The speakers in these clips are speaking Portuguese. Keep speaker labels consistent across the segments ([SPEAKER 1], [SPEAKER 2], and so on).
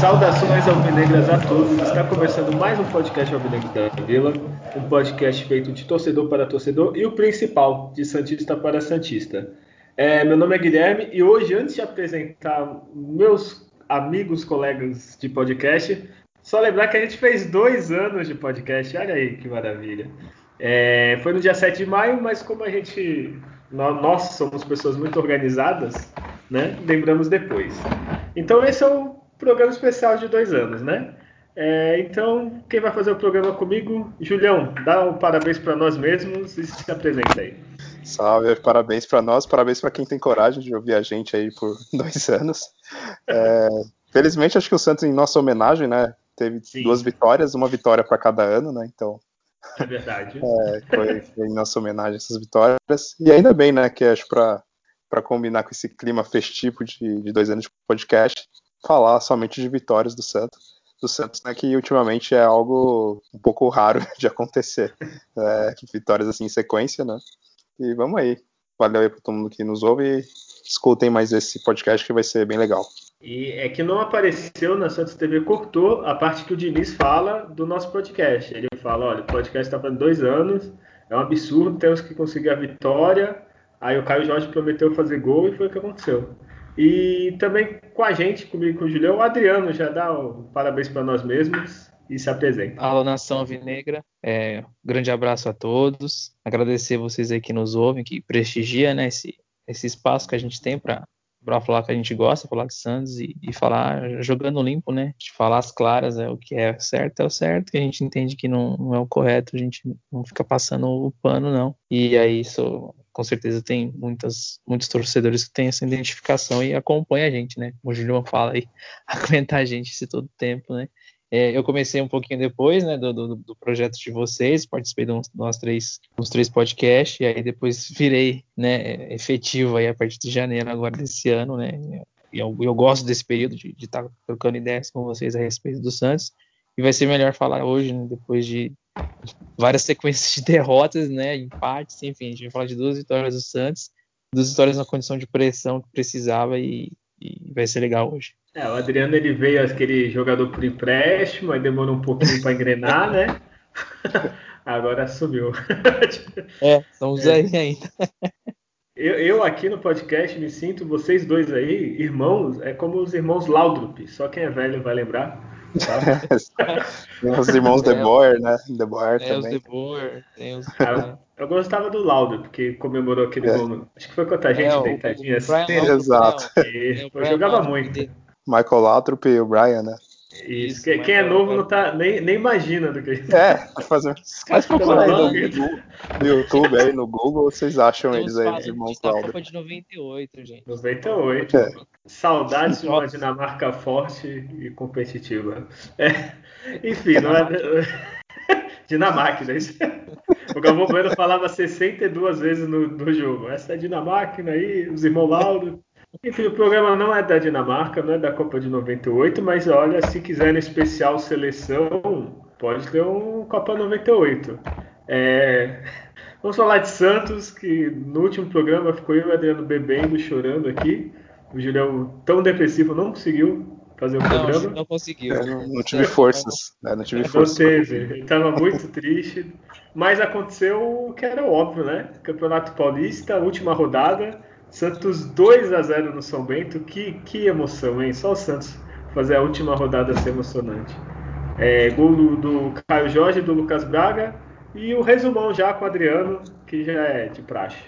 [SPEAKER 1] Saudações alvinegras a todos. Está começando mais um podcast Alvinegro da Vila, um podcast feito de torcedor para torcedor e o principal, de Santista para Santista. É, meu nome é Guilherme e hoje, antes de apresentar meus amigos, colegas de podcast, só lembrar que a gente fez dois anos de podcast. Olha aí que maravilha. É, foi no dia 7 de maio, mas como a gente, nós somos pessoas muito organizadas, né? Lembramos depois. Então esse é o programa especial de dois anos, né? É, então, quem vai fazer o programa comigo? Julião, dá um parabéns para nós mesmos e se apresenta aí.
[SPEAKER 2] Salve, parabéns para nós, parabéns para quem tem coragem de ouvir a gente aí por dois anos. É, felizmente, acho que o Santos, em nossa homenagem, né, teve Sim. duas vitórias, uma vitória para cada ano, né? Então.
[SPEAKER 1] É verdade.
[SPEAKER 2] É, foi, foi, em nossa homenagem essas vitórias. E ainda bem, né, que acho para combinar com esse clima festivo de, de dois anos de podcast, falar somente de vitórias do Santos. Do Santos, né, que ultimamente é algo um pouco raro de acontecer. É, vitórias assim em sequência, né? E vamos aí. Valeu aí para todo mundo que nos ouve escutem mais esse podcast que vai ser bem legal.
[SPEAKER 1] E é que não apareceu na Santos TV, cortou a parte que o Diniz fala do nosso podcast. Ele fala: olha, o podcast está fazendo dois anos, é um absurdo, temos que conseguir a vitória. Aí o Caio Jorge prometeu fazer gol e foi o que aconteceu. E também com a gente, comigo com o Julião, o Adriano já dá um parabéns para nós mesmos e se apresenta.
[SPEAKER 3] Alô, Nação Vinegra, é, grande abraço a todos. Agradecer vocês aí que nos ouvem, que prestigia né, esse, esse espaço que a gente tem para falar que a gente gosta, falar de Santos e, e, falar jogando limpo, né? De falar as claras, é o que é certo, é o certo, que a gente entende que não, não é o correto, a gente não fica passando o pano, não. E aí isso com certeza tem muitas, muitos torcedores que têm essa identificação e acompanham a gente, né? Como o Julião fala aí, aguenta a gente esse todo tempo, né? É, eu comecei um pouquinho depois, né, do, do, do projeto de vocês, participei de uns, três, uns três podcasts, e aí depois virei, né, efetivo aí a partir de janeiro agora desse ano, né, e eu, eu gosto desse período de estar tá trocando ideias com vocês a respeito do Santos, e vai ser melhor falar hoje, né, depois de várias sequências de derrotas, né, empates, enfim, a gente vai falar de duas vitórias do Santos, duas vitórias na condição de pressão que precisava e, e vai ser legal hoje.
[SPEAKER 1] É, o Adriano ele veio aquele jogador por empréstimo, aí demorou um pouquinho para engrenar, né? Agora subiu.
[SPEAKER 3] é, estamos é. aí ainda.
[SPEAKER 1] Eu, eu, aqui no podcast me sinto, vocês dois aí, irmãos, é como os irmãos Laudrup, só quem é velho vai lembrar.
[SPEAKER 2] os irmãos De Boer, né? De Boer
[SPEAKER 3] é, também. Os De Boer, tem os...
[SPEAKER 1] Ah, eu gostava do Laudo, porque comemorou aquele é. gol. Acho que foi contra a gente, é, deitadinha.
[SPEAKER 2] Assim. Exato.
[SPEAKER 1] E, eu jogava muito.
[SPEAKER 2] Michael Laudrup e o Brian, né?
[SPEAKER 1] Isso, quem, quem é novo não tá, nem, nem imagina do que
[SPEAKER 2] É, fazer. Mas procura aí no, no, YouTube, aí no Google, vocês acham eles aí, os irmãos
[SPEAKER 3] Laudrup. Copa de 98, gente.
[SPEAKER 1] 98. É. Saudades de uma Dinamarca forte e competitiva. É. Enfim, não é. Dinamarca, né? O Galvão Bueno falava 62 vezes no, no jogo. Essa é a Dinamarca aí, os irmãos Laudo. Enfim, o programa não é da Dinamarca, não é da Copa de 98, mas olha, se quiser no especial seleção, pode ter um Copa 98. É... Vamos falar de Santos, que no último programa ficou eu e o Adriano bebendo, chorando aqui. O Julião, tão depressivo, não conseguiu fazer o
[SPEAKER 3] não,
[SPEAKER 1] programa.
[SPEAKER 3] Não conseguiu.
[SPEAKER 2] É, não, não, tive forças. Né? Não tive forças.
[SPEAKER 1] Não teve. Ele estava muito triste. Mas aconteceu o que era óbvio, né? Campeonato Paulista, última rodada. Santos 2 a 0 no São Bento. Que, que emoção, hein? Só o Santos fazer a última rodada ser emocionante. É, gol do, do Caio Jorge, do Lucas Braga. E o resumão já com o Adriano, que já é de praxe.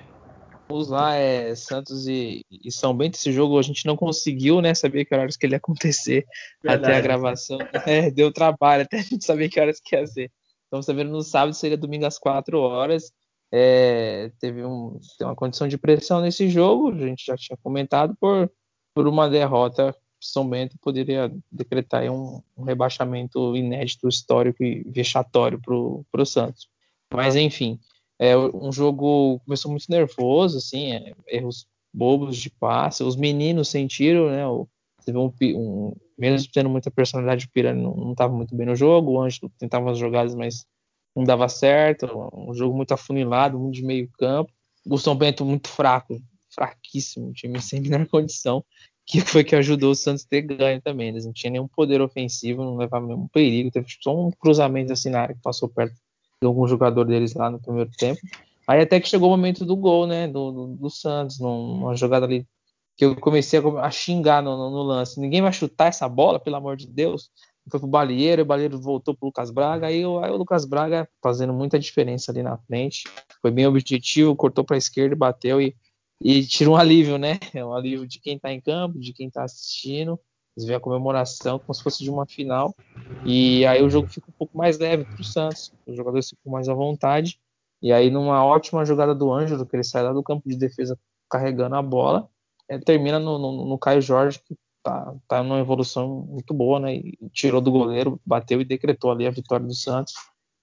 [SPEAKER 3] Vamos lá, é Santos e, e, São Bento. Esse jogo a gente não conseguiu, né? Saber que horários que ele ia acontecer Verdade. até a gravação. É, deu trabalho até a gente saber que horas que ia ser. Estamos sabendo no sábado, seria domingo às 4 horas. É, teve um, uma condição de pressão nesse jogo, a gente já tinha comentado, por, por uma derrota. São Bento poderia decretar um, um rebaixamento inédito, histórico e vexatório para o Santos. Mas, enfim, é um jogo começou muito nervoso, assim, é, erros bobos de passe. Os meninos sentiram, né? O, vê um, um mesmo tendo muita personalidade, o Pira não estava muito bem no jogo, o Ângelo tentava as jogadas, mas não dava certo, um jogo muito afunilado, muito de meio campo. O São Bento muito fraco, fraquíssimo, time sem menor condição, que foi que ajudou o Santos a ter ganho também. Eles não tinham nenhum poder ofensivo, não levavam nenhum perigo, teve só um cruzamento assim na área que passou perto de algum jogador deles lá no primeiro tempo. Aí até que chegou o momento do gol, né, do, do, do Santos, numa jogada ali que eu comecei a, a xingar no, no, no, lance. Ninguém vai chutar essa bola, pelo amor de Deus. Foi pro Balieiro, o Balieiro voltou pro Lucas Braga, aí, aí o Lucas Braga fazendo muita diferença ali na frente. Foi bem objetivo, cortou para a esquerda, bateu e, e tira um alívio, né? É um alívio de quem tá em campo, de quem tá assistindo. Eles veem a comemoração como se fosse de uma final. E aí o jogo fica um pouco mais leve pro Santos. Os jogadores ficam mais à vontade. E aí, numa ótima jogada do Ângelo, que ele sai lá do campo de defesa carregando a bola, é, termina no, no, no, Caio Jorge, que tá, tá numa evolução muito boa, né? E tirou do goleiro, bateu e decretou ali a vitória do Santos.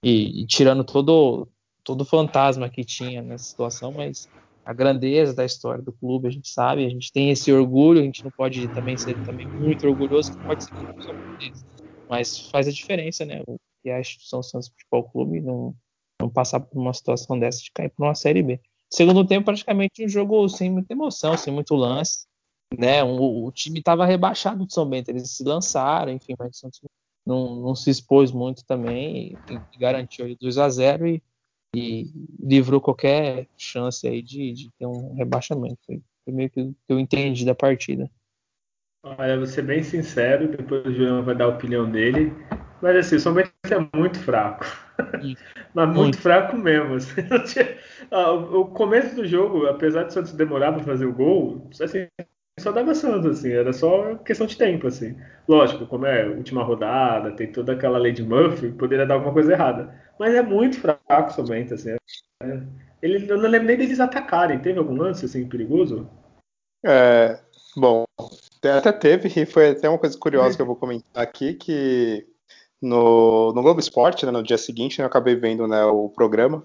[SPEAKER 3] E, e tirando todo, todo fantasma que tinha nessa situação, mas a grandeza da história do clube, a gente sabe, a gente tem esse orgulho, a gente não pode também ser também muito orgulhoso, que pode ser mas faz a diferença, né? O que a instituição Santos Futebol Clube não, não passar por uma situação dessa de cair para uma Série B. Segundo tempo, praticamente um jogo sem muita emoção, sem muito lance. Né? O, o time estava rebaixado de São Bento, eles se lançaram, enfim, mas o Santos não, não se expôs muito também e, e garantiu aí 2 a 0 e, e, livrou qualquer chance aí de, de ter um rebaixamento. Foi, foi meio que eu entendi da partida.
[SPEAKER 1] Olha, vou ser bem sincero, depois o João vai dar a opinião dele. Mas assim, o São Bento é muito fraco. Mas muito, muito, fraco mesmo. Assim, ah, o começo do jogo, apesar de o Santos demorar para fazer o gol, assim, só dava Santos, assim, era só questão de tempo, assim. Lógico, como é última rodada, tem toda aquela lei de Murphy, poderia dar alguma coisa errada. Mas é muito fraco somente, assim. É, ele, eu não lembro nem deles atacarem. Teve algum lance, assim, perigoso?
[SPEAKER 2] É, bom, até teve, e foi até uma coisa curiosa que eu vou comentar aqui, que no, no Globo Esporte, né, no dia seguinte, né, eu acabei vendo né, o programa.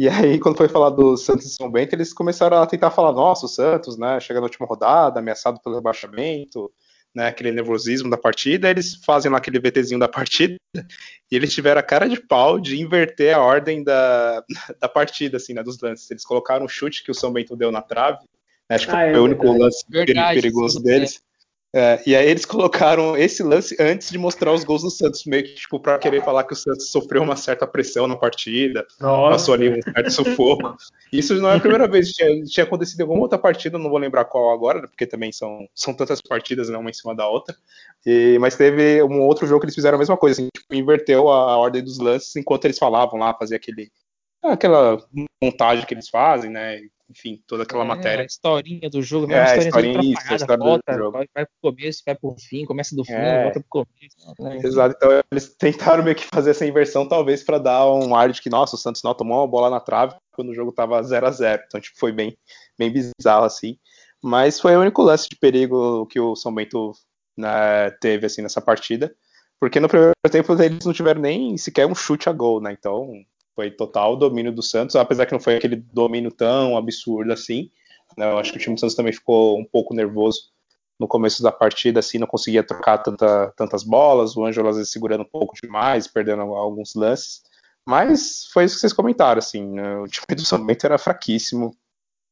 [SPEAKER 2] E aí, quando foi falar do Santos e São Bento, eles começaram a tentar falar: nossa, o Santos, né, chega na última rodada, ameaçado pelo rebaixamento, né, aquele nervosismo da partida. Eles fazem lá aquele VTzinho da partida e eles tiveram a cara de pau de inverter a ordem da, da partida, assim, né, dos lances. Eles colocaram um chute que o São Bento deu na trave. Né, acho que ah, foi é o único lance verdade, perigoso deles. É, e aí eles colocaram esse lance antes de mostrar os gols do Santos, meio que tipo para querer falar que o Santos sofreu uma certa pressão na partida, Nossa. passou ali um certo sufoco. Isso não é a primeira vez, tinha, tinha acontecido em alguma outra partida, não vou lembrar qual agora, porque também são, são tantas partidas, né, uma em cima da outra. E, mas teve um outro jogo que eles fizeram a mesma coisa, assim, tipo, inverteu a, a ordem dos lances enquanto eles falavam lá, fazia aquele aquela montagem que eles fazem, né? Enfim, toda aquela é, matéria. A
[SPEAKER 3] historinha do jogo, é, a historinha, isso, a história volta, do jogo. Vai, vai pro começo, vai pro fim, começa do fim, é. volta pro começo.
[SPEAKER 2] Né? Exato, então eles tentaram meio que fazer essa inversão, talvez para dar um ar de que, nossa, o Santos não tomou uma bola na trave quando o jogo tava 0 a 0 Então, tipo, foi bem, bem bizarro, assim. Mas foi o único lance de perigo que o São Bento né, teve, assim, nessa partida. Porque no primeiro tempo eles não tiveram nem sequer um chute a gol, né? Então, foi total domínio do Santos, apesar que não foi aquele domínio tão absurdo assim. Né? Eu acho que o time do Santos também ficou um pouco nervoso no começo da partida, assim, não conseguia trocar tanta, tantas bolas, o Ângelo às vezes segurando um pouco demais, perdendo alguns lances. Mas foi isso que vocês comentaram, assim, né? o time do São Bento era fraquíssimo.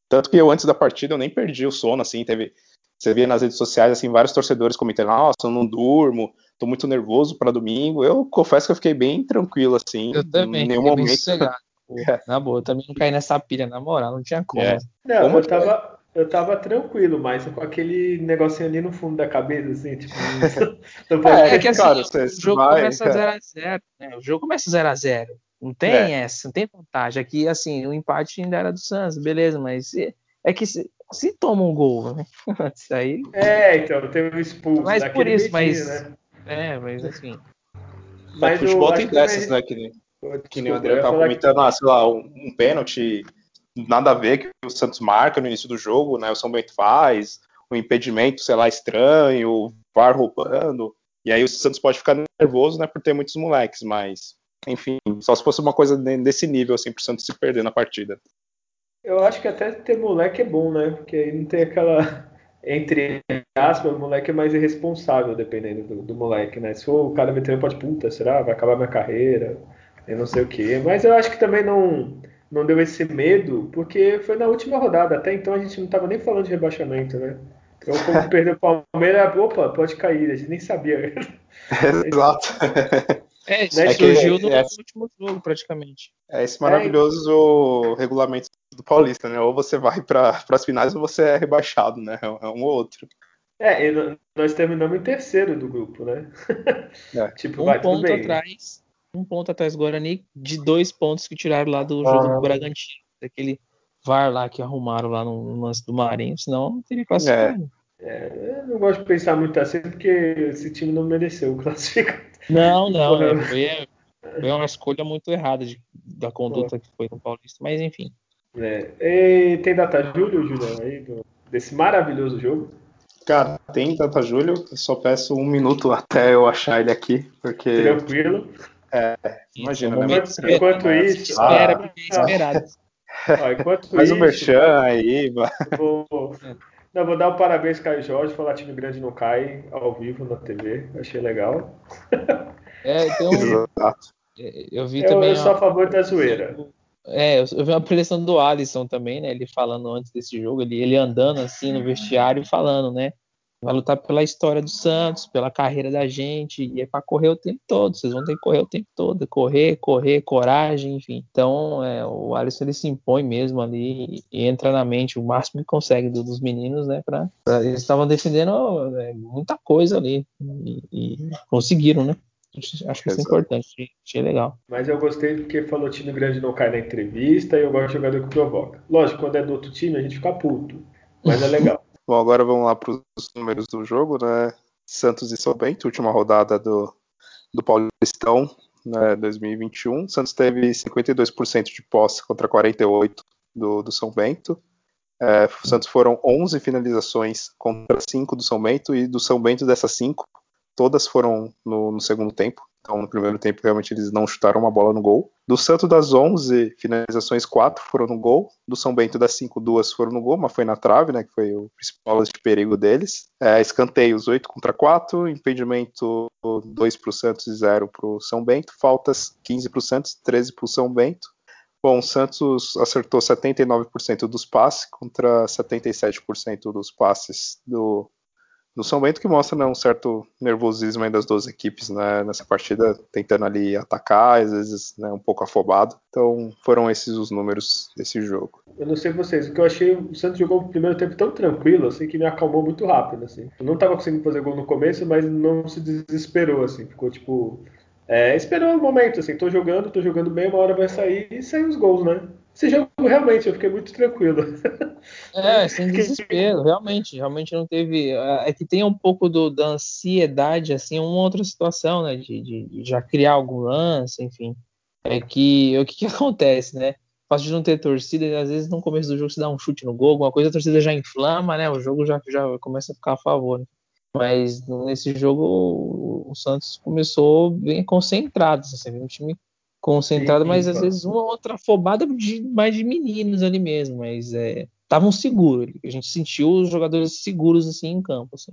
[SPEAKER 2] Tanto que eu, antes da partida, eu nem perdi o sono, assim, teve. Você via nas redes sociais, assim, vários torcedores comentando, nossa, eu não durmo, tô muito nervoso para domingo. Eu confesso que eu fiquei bem tranquilo, assim.
[SPEAKER 3] Eu também, em nenhum momento. É. Na boa, eu também não caí nessa pilha, na moral, não tinha como. É.
[SPEAKER 1] Não, como eu tava, eu tava tranquilo, mas com aquele negocinho ali no fundo da cabeça, assim, tipo.
[SPEAKER 3] é, é, que assim, cara, o jogo vai, começa 0x0, né? O jogo começa 0x0. Não tem é. essa, não tem vantagem. Aqui, assim, o empate ainda era do Santos, beleza, mas é que se, se toma um gol, né?
[SPEAKER 1] Isso aí. É, então, tem um expulso.
[SPEAKER 3] Mas por isso, mas. Né? É, mas assim.
[SPEAKER 2] Mas o futebol tem dessas, né? Que nem, que nem o André tava comentando, que... ah, sei lá, um, um pênalti, nada a ver que o Santos marca no início do jogo, né? O São Bento faz, um impedimento, sei lá, estranho, o VAR roubando. E aí o Santos pode ficar nervoso, né, por ter muitos moleques, mas enfim, só se fosse uma coisa desse nível, assim, pro Santos se perder na partida.
[SPEAKER 1] Eu acho que até ter moleque é bom, né? Porque aí não tem aquela entre aspas, o moleque é mais irresponsável, dependendo do, do moleque, né? Se for o cara veterano, pode, puta, será? Vai acabar minha carreira, eu não sei o quê. Mas eu acho que também não, não deu esse medo, porque foi na última rodada. Até então a gente não tava nem falando de rebaixamento, né? Então, como perdeu o Palmeiras, opa, pode cair, a gente nem sabia.
[SPEAKER 2] Exato.
[SPEAKER 3] É, isso é surgiu no é, último jogo, praticamente.
[SPEAKER 2] É esse maravilhoso é, regulamento do Paulista, né? Ou você vai para as finais ou você é rebaixado, né? É um ou outro.
[SPEAKER 1] É, nós terminamos em terceiro do grupo, né?
[SPEAKER 3] É. tipo, um vai, ponto atrás, um ponto atrás do Guarani, de dois pontos que tiraram lá do jogo ah. do Bragantino, daquele VAR lá que arrumaram lá no lance do Marinho, senão não teria classificado.
[SPEAKER 1] É. é. eu não gosto de pensar muito assim, porque esse time não mereceu classificar.
[SPEAKER 3] Não, não, é, foi, foi, uma escolha muito errada de, da conduta que foi no Paulista, mas enfim.
[SPEAKER 1] É. E tem data julho, Julião, aí, do, desse maravilhoso jogo?
[SPEAKER 2] Cara, tem data julho, eu só peço um minuto até eu achar ele aqui, porque.
[SPEAKER 1] Tranquilo.
[SPEAKER 2] É, imagina,
[SPEAKER 1] né? Enquanto, enquanto isso.
[SPEAKER 3] Espera, ah, esperado.
[SPEAKER 1] Ó, enquanto
[SPEAKER 2] Faz o um merchan aí,
[SPEAKER 1] vou, não, vou dar um parabéns Caio Jorge, falar time grande não cai ao vivo na TV, achei legal.
[SPEAKER 3] É, então, eu vi
[SPEAKER 1] eu,
[SPEAKER 3] também.
[SPEAKER 1] Eu sou a favor da zoeira.
[SPEAKER 3] É, eu vi uma preleção do Alisson também, né? Ele falando antes desse jogo, ele, ele andando assim no vestiário falando, né? Vai lutar pela história do Santos, pela carreira da gente, e é para correr o tempo todo. Vocês vão ter que correr o tempo todo, correr, correr, coragem, enfim. Então, é, o Alisson ele se impõe mesmo ali e entra na mente o máximo que consegue dos meninos, né? Pra, eles estavam defendendo é, muita coisa ali e, e conseguiram, né? Acho que isso é importante, achei legal.
[SPEAKER 1] Mas eu gostei porque falou time grande não cai na entrevista e eu gosto de jogador que provoca. Lógico, quando é do outro time a gente fica puto, mas é legal.
[SPEAKER 2] Bom, agora vamos lá para os números do jogo, né? Santos e São Bento, última rodada do, do Paulistão né, 2021. Santos teve 52% de posse contra 48% do, do São Bento. É, Santos foram 11 finalizações contra 5 do São Bento, e do São Bento dessas 5, todas foram no, no segundo tempo. Então, no primeiro tempo, realmente eles não chutaram uma bola no gol. Do Santo das 11 finalizações, 4 foram no gol. Do São Bento das 5, 2 foram no gol, mas foi na trave, né? Que foi o principal de perigo deles. É, escanteios 8 contra 4, impedimento 2 para o Santos e 0 para o São Bento. Faltas 15 para o Santos, 13 para o São Bento. Bom, o Santos acertou 79% dos passes contra 77% dos passes do, do São Bento que mostra né, um certo nervosismo das duas equipes né, nessa partida, tentando ali atacar, às vezes né, um pouco afobado. Então foram esses os números desse jogo.
[SPEAKER 1] Eu não sei vocês, o que eu achei, o Santos jogou o primeiro tempo tão tranquilo, assim, que me acalmou muito rápido, assim. Eu não estava conseguindo fazer gol no começo, mas não se desesperou, assim, ficou tipo... É, esperou o um momento, assim, tô jogando, tô jogando bem, uma hora vai sair e sair os gols, né? Esse jogo realmente eu fiquei muito tranquilo.
[SPEAKER 3] É, sem desespero, realmente, realmente não teve. É, é que tem um pouco do, da ansiedade, assim, uma outra situação, né? De, de, de já criar algum lance, enfim. É que o que, que acontece, né? Fácil de não ter torcida, e às vezes no começo do jogo se dá um chute no gol, alguma coisa, a torcida já inflama, né? O jogo já, já começa a ficar a favor. Né? Mas nesse jogo o, o Santos começou bem concentrado, assim, um time concentrado, sim, sim, mas às vezes uma outra afobada de mais de meninos ali mesmo, mas estavam é, seguros. A gente sentiu os jogadores seguros assim em campo. Assim.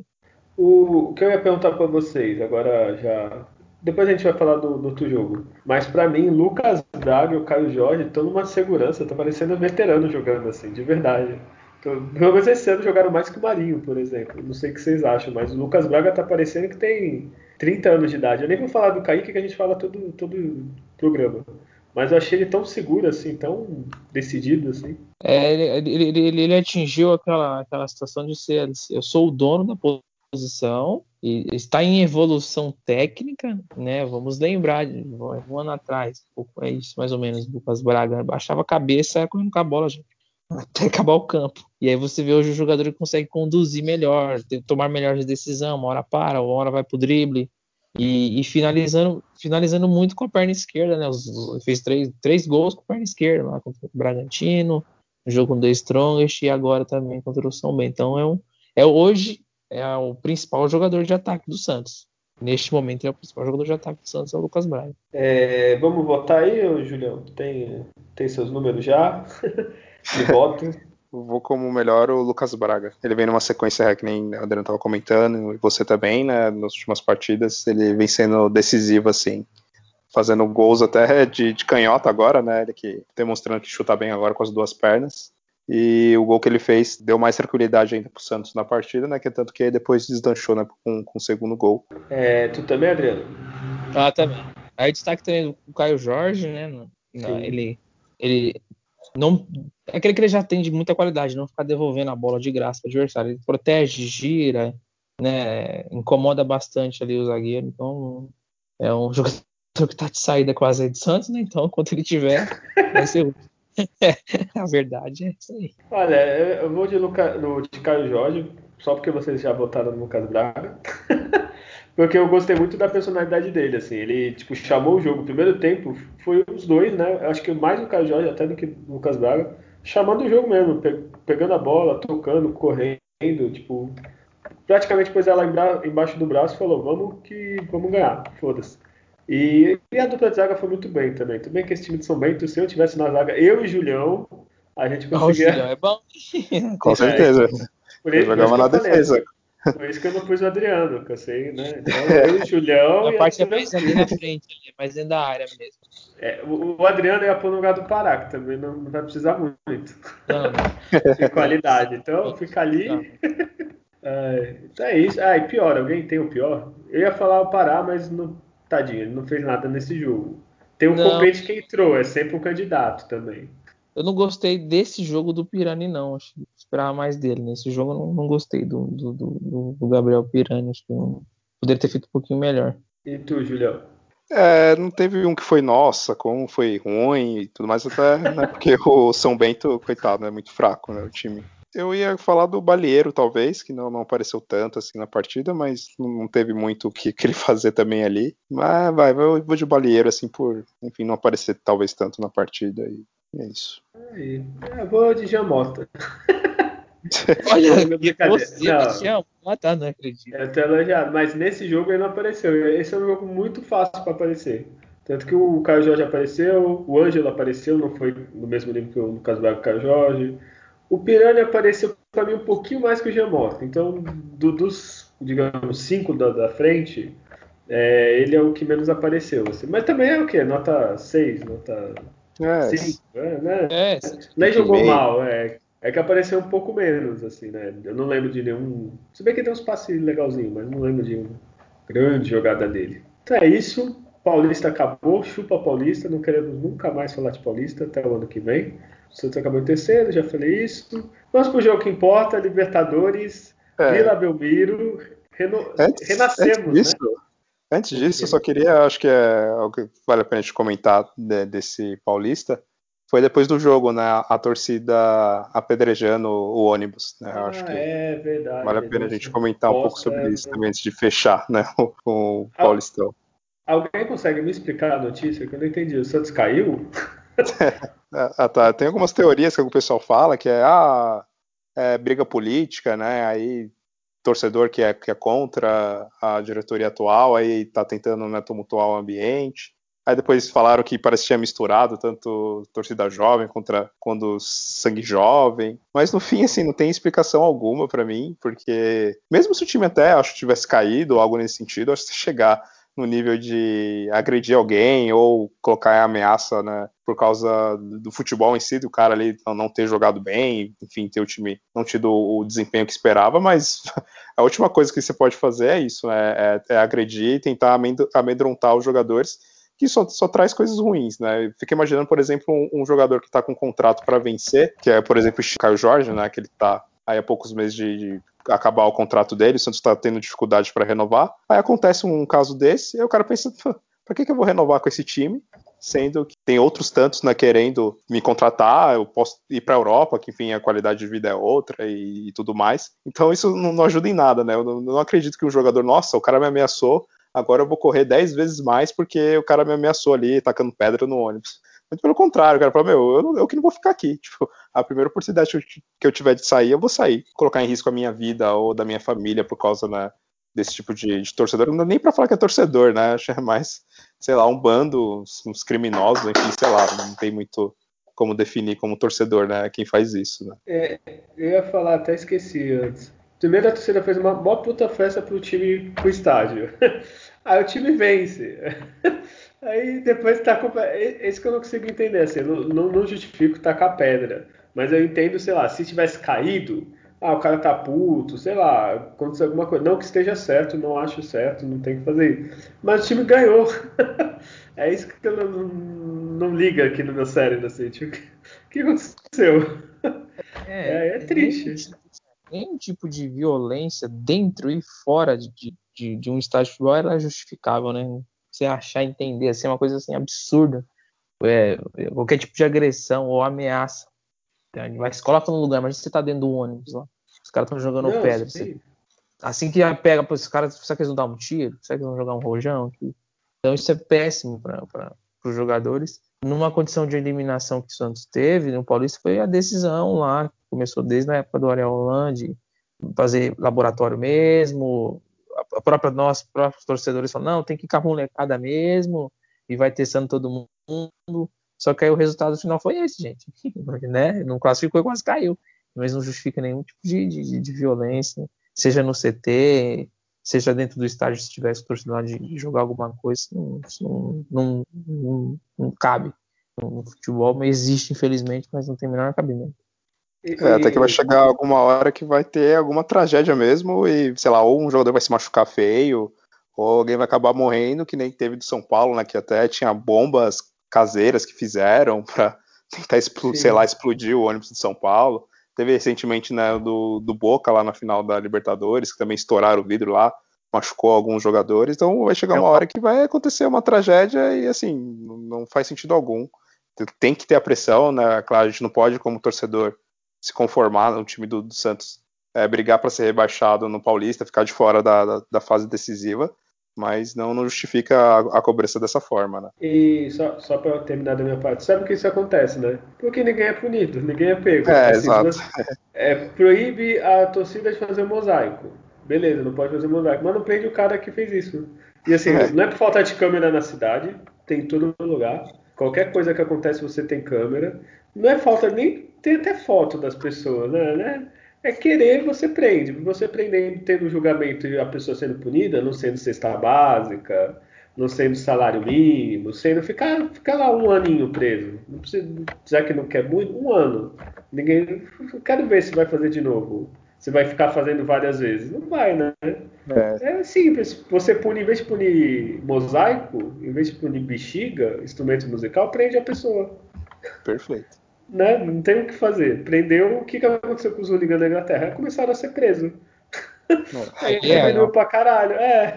[SPEAKER 1] O, o que eu ia perguntar para vocês, agora já. Depois a gente vai falar do, do outro jogo. Mas para mim, Lucas Braga e o Caio Jorge estão numa segurança, tá parecendo veterano jogando assim, de verdade. Pelo menos esse ano jogaram mais que o Marinho, por exemplo. Não sei o que vocês acham, mas o Lucas Braga tá parecendo que tem 30 anos de idade. Eu nem vou falar do Kaique que a gente fala todo, todo programa. Mas eu achei ele tão seguro, assim, tão decidido, assim.
[SPEAKER 3] É, ele, ele, ele, ele atingiu aquela, aquela situação de ser, eu sou o dono da posição está em evolução técnica, né? Vamos lembrar, um ano atrás, é isso, mais ou menos, Lucas Braga baixava a cabeça correndo com a bola, gente, até acabar o campo. E aí você vê hoje o jogador que consegue conduzir melhor, tomar melhores decisões, uma hora para, uma hora vai pro drible, e, e, finalizando, finalizando muito com a perna esquerda, né? Os, fez três, três gols com a perna esquerda, lá contra o Bragantino, no jogo com The Strongest e agora também contra o São Bento. Então é, um, é hoje é o principal jogador de ataque do Santos. Neste momento é o principal jogador de ataque do Santos, é o Lucas Braga.
[SPEAKER 1] É, vamos votar aí, Julião? Tem, tem seus números já? de voto.
[SPEAKER 2] vou como melhor o Lucas Braga. Ele vem numa sequência que nem o Adriano estava comentando, e você também, né? Nas últimas partidas, ele vem sendo decisivo, assim. Fazendo gols até de, de canhota agora, né? Ele que demonstrando que chuta bem agora com as duas pernas. E o gol que ele fez deu mais tranquilidade ainda pro Santos na partida, né? Que é tanto que depois desdanchou né, com, com o segundo gol.
[SPEAKER 1] É, tu também, Adriano?
[SPEAKER 3] Ah, também. Aí destaque também o Caio Jorge, né? Não, ele, ele não é aquele que ele já tem de muita qualidade, não ficar devolvendo a bola de graça para o adversário. Ele protege, gira, né? Incomoda bastante ali o zagueiro. Então é um jogador que está de saída quase aí de Santos, né? Então, quando ele tiver, vai ser a verdade é isso aí.
[SPEAKER 1] Olha, eu vou de, Luca, de Caio Jorge, só porque vocês já votaram no Lucas Braga. porque eu gostei muito da personalidade dele, assim. Ele, tipo, chamou o jogo. O primeiro tempo foi os dois, né? Acho que mais o Caio Jorge até do que o Lucas Braga. Chamando o jogo mesmo, pe pegando a bola, tocando, correndo, tipo... Praticamente pôs ela embaixo do braço e falou, vamos que vamos ganhar, foda-se. E, e, a dupla de zaga foi muito bem também. Tudo bem que esse time de São Bento, se eu tivesse na zaga, eu e Julião, a gente conseguia.
[SPEAKER 3] Julião é bom.
[SPEAKER 2] Com certeza. Por isso, jogava na defesa.
[SPEAKER 1] Por isso que eu não pus o Adriano, que eu sei, né? Então, eu e o Julião.
[SPEAKER 3] A parte é mais ali na frente, ali, mais dentro da área mesmo.
[SPEAKER 1] É, o, o, Adriano ia pôr no lugar do Pará, que também não, não vai precisar muito.
[SPEAKER 3] Não.
[SPEAKER 1] De qualidade. Então, fica ali. É, então é isso. Ah, e pior, alguém tem o pior? Eu ia falar o Pará, mas não tadinho, ele não fez nada nesse jogo. Tem um compete que entrou, é sempre um candidato também.
[SPEAKER 3] Eu não gostei desse jogo do Pirani, não. Acho que esperava mais dele. Nesse jogo eu não, não gostei do, do, do, do, Gabriel Pirani. Acho que não, poderia ter feito um pouquinho melhor.
[SPEAKER 1] E tu, Julião?
[SPEAKER 2] É, não teve um que foi nossa, como foi ruim e tudo mais, até né, porque o São Bento, coitado, é muito fraco, né, o time. Eu ia falar do Balieiro, talvez, que não, não apareceu tanto assim na partida, mas não teve muito o que, que ele fazer também ali. Mas vai, eu vou de Balieiro, assim, por, enfim, não aparecer talvez tanto na partida. E é isso.
[SPEAKER 1] Aí, eu vou de Jamota.
[SPEAKER 3] Olha, você Jamota, não acredito.
[SPEAKER 1] Eu tô elogiado, mas nesse jogo ele não apareceu. Esse é um jogo muito fácil para aparecer. Tanto que o Caio Jorge apareceu, o Ângelo apareceu, não foi no mesmo nível que o Lucas Braga o Caio Jorge. O Piranha apareceu para mim um pouquinho mais que o Giamota. Então, do, dos, digamos, cinco da, da frente, é, ele é o que menos apareceu. Assim. Mas também é o quê? Nota 6, nota 5, é, né? É, Nem jogou bem. mal, é. É que apareceu um pouco menos, assim, né? Eu não lembro de nenhum. Se bem que tem uns passes legalzinhos, mas não lembro de uma grande jogada dele. Então é isso. Paulista acabou, chupa Paulista, não queremos nunca mais falar de Paulista até o ano que vem. O Santos acabou em terceiro, já falei isso. Vamos pro jogo que importa, Libertadores, é. Vila Belmiro, reno... antes, renascemos,
[SPEAKER 2] antes disso,
[SPEAKER 1] né?
[SPEAKER 2] Antes disso, eu só queria, acho que é algo que vale a pena a gente comentar de, desse paulista, foi depois do jogo, né? A torcida apedrejando o ônibus, né?
[SPEAKER 1] Ah,
[SPEAKER 2] acho que
[SPEAKER 1] é verdade.
[SPEAKER 2] Vale a pena a gente comentar um pouco sobre isso também antes de fechar, né? Com o Paulistão.
[SPEAKER 1] Alguém consegue me explicar a notícia que eu não entendi? O Santos caiu?
[SPEAKER 2] ah, tá. Tem algumas teorias que o pessoal fala que é, ah, é briga política, né? Aí torcedor que é, que é contra a diretoria atual, aí tá tentando né, tumultuar o ambiente. Aí depois falaram que parecia misturado, tanto torcida jovem contra quando sangue jovem. Mas no fim, assim, não tem explicação alguma para mim, porque mesmo se o time até acho tivesse caído ou algo nesse sentido, acho que se chegar no nível de agredir alguém ou colocar ameaça né, por causa do futebol em si, do cara ali não ter jogado bem, enfim, ter o time não tido o desempenho que esperava, mas a última coisa que você pode fazer é isso, né, é, é agredir e tentar amedrontar os jogadores, que só, só traz coisas ruins, né? Fica imaginando, por exemplo, um, um jogador que está com um contrato para vencer, que é, por exemplo, o Caio Jorge, né, que ele está aí há poucos meses de, acabar o contrato dele, o Santos está tendo dificuldade para renovar. Aí acontece um caso desse, e o cara pensa, para que, que eu vou renovar com esse time? Sendo que tem outros tantos né, querendo me contratar, eu posso ir para a Europa, que enfim a qualidade de vida é outra e, e tudo mais. Então isso não, não, ajuda em nada, né? Eu não, não acredito que um jogador, nossa, o cara me ameaçou, agora eu vou correr 10 vezes mais porque o cara me ameaçou ali, tacando pedra no ônibus. Muito pelo contrário, cara, fala, meu, eu, eu que não vou ficar aqui. Tipo, a primeira oportunidade que eu tiver de sair, eu vou sair. Colocar em risco a minha vida ou da minha família por causa né, desse tipo de, de, torcedor. Não dá nem pra falar que é torcedor, né? Acho é mais, sei lá, um bando, uns criminosos, enfim, sei lá, não tem muito como definir como torcedor, né? Quem faz isso, né?
[SPEAKER 1] É, eu ia falar, até esqueci antes. Primeiro a torcida fez uma mó puta festa pro time pro estádio. Aí o time vence. Aí depois tá com. Esse que eu não consigo entender, assim, não, não, não justifico tacar pedra. Mas eu entendo, sei lá, se tivesse caído, ah, o cara tá puto, sei lá, aconteceu alguma coisa. Não que esteja certo, não acho certo, não tem que fazer isso. Mas o time ganhou. é isso que eu não, não liga aqui no meu cérebro, assim, tipo, o que aconteceu? É, é, é triste.
[SPEAKER 3] Nenhum tipo de violência dentro e fora de, de, de um estádio de futebol era justificável, né? Você achar, entender, assim, é uma coisa assim absurda. É, qualquer tipo de agressão ou ameaça. Então, vai se coloca no lugar, mas você tá dentro do ônibus lá. Os caras estão jogando não, pedra. Você, assim que pega, pô, esses caras, será que eles vão dar um tiro? Será que eles vão jogar um rojão? Então isso é péssimo para os jogadores. Numa condição de eliminação que o Santos teve no Paulista foi a decisão lá, que começou desde a época do Ariel Hollande, fazer laboratório mesmo. A própria nós, próprios torcedores falaram, não, tem que ficar com molecada mesmo, e vai testando todo mundo. Só que aí o resultado final foi esse, gente. né? Não classificou e quase caiu. Mas não justifica nenhum tipo de, de, de violência, seja no CT, seja dentro do estádio se tivesse oportunidade de jogar alguma coisa, não, não, não, não cabe no futebol, existe infelizmente, mas não tem o menor cabimento.
[SPEAKER 2] É, até que vai chegar alguma hora que vai ter alguma tragédia mesmo e, sei lá, ou um jogador vai se machucar feio, ou alguém vai acabar morrendo, que nem teve do São Paulo, né, que até tinha bombas caseiras que fizeram para tentar, sei lá, explodir o ônibus de São Paulo. Teve recentemente né, do, do Boca lá na final da Libertadores, que também estouraram o vidro lá, machucou alguns jogadores. Então vai chegar uma hora que vai acontecer uma tragédia e assim, não faz sentido algum. Tem que ter a pressão, né? Claro, a gente não pode, como torcedor, se conformar no time do, do Santos, é, brigar para ser rebaixado no Paulista, ficar de fora da, da, da fase decisiva mas não, não justifica a, a, cobrança dessa forma, né?
[SPEAKER 1] E só, só para terminar da minha parte, sabe que isso acontece, né? Porque ninguém é punido, ninguém é pego.
[SPEAKER 2] É, assim, exato.
[SPEAKER 1] É, proíbe a torcida de fazer mosaico. Beleza, não pode fazer mosaico, mas não prende o cara que fez isso. E assim, é. não é por falta de câmera na cidade, tem em todo lugar. Qualquer coisa que acontece, você tem câmera. Não é falta nem. Tem até foto das pessoas, né? né? é querer, você prende. Você prendendo, tendo julgamento e a pessoa sendo punida, não sendo cesta básica, não sendo salário mínimo, sendo ficar, ficar lá um aninho preso. Não precisa, já que não quer muito, um ano. Ninguém. Quero ver se vai fazer de novo. Você vai ficar fazendo várias vezes. Não vai, né? É. é simples. Você pune, em vez de punir mosaico, em vez de punir bexiga, instrumento musical, prende a pessoa.
[SPEAKER 2] Perfeito
[SPEAKER 1] né? Não tem o que fazer. Prendeu, o que, que aconteceu com os hooligans da Inglaterra? Começaram a ser presos. Aí yeah, diminuiu não. pra caralho. É.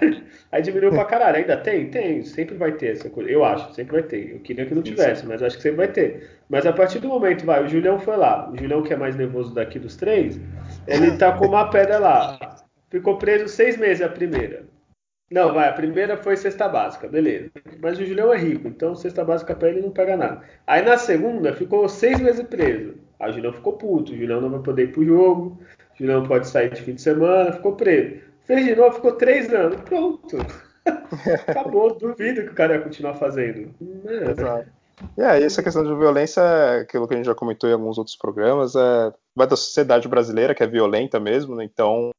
[SPEAKER 1] Aí diminuiu pra caralho. Ainda tem? Tem. Sempre vai ter essa coisa. Eu acho, sempre vai ter. Eu queria que não tivesse, mas acho que sempre vai ter. Mas a partir do momento, vai, o Julião foi lá. O Julião, que é mais nervoso daqui dos três, ele tá com uma pedra lá. Ficou preso seis meses a primeira. Não, vai, a primeira foi cesta básica, beleza. Mas o Julião é rico, então cesta básica pra ele não pega nada. Aí na segunda ficou seis meses preso. Aí o Julião ficou puto, o Julião não vai poder ir pro jogo, o Julião pode sair de fim de semana, ficou preso. Fez de novo, ficou três anos, pronto. Acabou, duvido que o cara ia continuar fazendo.
[SPEAKER 2] É. Exato. E aí, essa questão de violência, é aquilo que a gente já comentou em alguns outros programas, é, vai da sociedade brasileira, que é violenta mesmo, né? então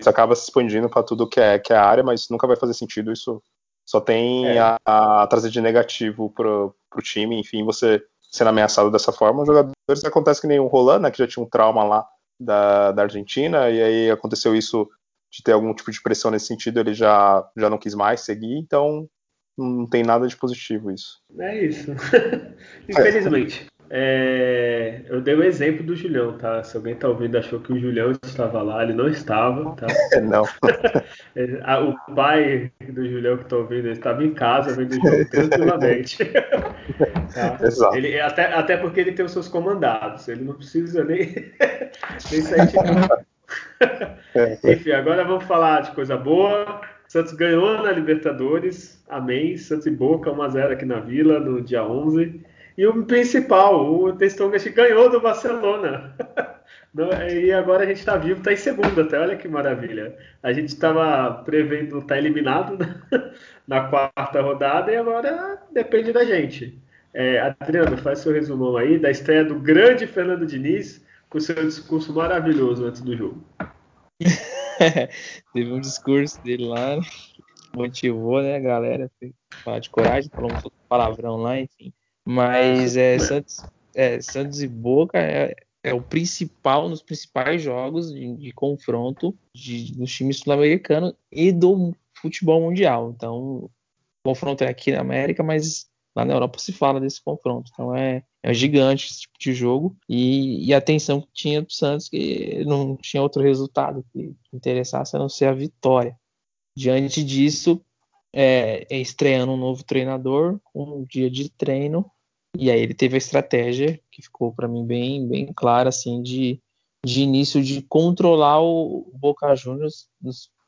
[SPEAKER 2] isso acaba se expandindo para tudo que é, que é a área, mas nunca vai fazer sentido. Isso só tem é. a, a, trazer de negativo pro, pro time, enfim, você sendo ameaçado dessa forma. Os jogadores acontece que nem o Roland, né, que já tinha um trauma lá da, da Argentina, e aí aconteceu isso de ter algum tipo de pressão nesse sentido, ele já, já não quis mais seguir, então não tem nada de positivo isso.
[SPEAKER 1] É isso. Infelizmente. É, eu dei o um exemplo do Julião, tá? Se alguém tá ouvindo achou que o Julião estava lá, ele não estava, tá?
[SPEAKER 2] não.
[SPEAKER 1] O pai do Julião que tá ouvindo, ele estava em casa vendo o jogo tranquilamente. tá? Exato. Ele, até, até porque ele tem os seus comandados, ele não precisa nem, nem sair de casa. É. Enfim, agora vamos falar de coisa boa. Santos ganhou na Libertadores, amém. Santos e Boca 1x0 aqui na Vila no dia 11. E o principal, o Testongas ganhou do Barcelona. e agora a gente está vivo, está em segunda até, olha que maravilha. A gente estava prevendo estar tá eliminado na quarta rodada e agora depende da gente. É, Adriano, faz seu resumão aí da estreia do grande Fernando Diniz com seu discurso maravilhoso antes do jogo.
[SPEAKER 3] Teve um discurso dele lá, motivou, né, galera, falar de coragem, falou um palavrão lá, enfim. Mas é, Santos, é, Santos e Boca é, é, o principal, nos principais jogos de, de confronto de, dos times sul-americanos e do futebol mundial. Então, o confronto é aqui na América, mas lá na Europa se fala desse confronto. Então é, é gigante esse tipo de jogo. E, e a atenção que tinha do Santos, que não tinha outro resultado que interessasse a não ser a vitória. Diante disso, é, é estreando um novo treinador, um dia de treino, e aí ele teve a estratégia que ficou para mim bem, bem clara, assim, de, de início de controlar o Boca Juniors.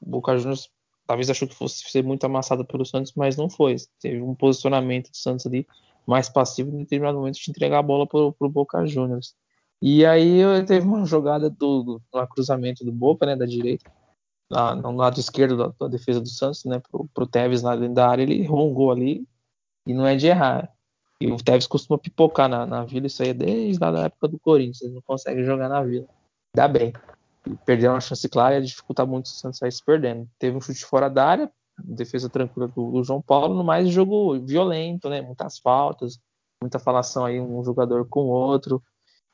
[SPEAKER 3] Boca Juniors talvez achou que fosse ser muito amassado pelo Santos, mas não foi. Teve um posicionamento do Santos ali mais passivo em determinado momento de entregar a bola para o Boca Juniors. E aí teve uma jogada do, do cruzamento do Boca, né, da direita, lá, no lado esquerdo da, da defesa do Santos, né, pro, pro Tevez na dentro da área, ele errou um gol ali e não é de errar. E o Tevez costuma pipocar na, na Vila, isso aí é desde a época do Corinthians, ele não consegue jogar na Vila. Dá bem perder uma chance clara ia dificultar muito o Santos sair se perdendo. Teve um chute fora da área, defesa tranquila do, do, João Paulo, no mais jogo violento, né? Muitas faltas, muita falação aí um jogador com o outro.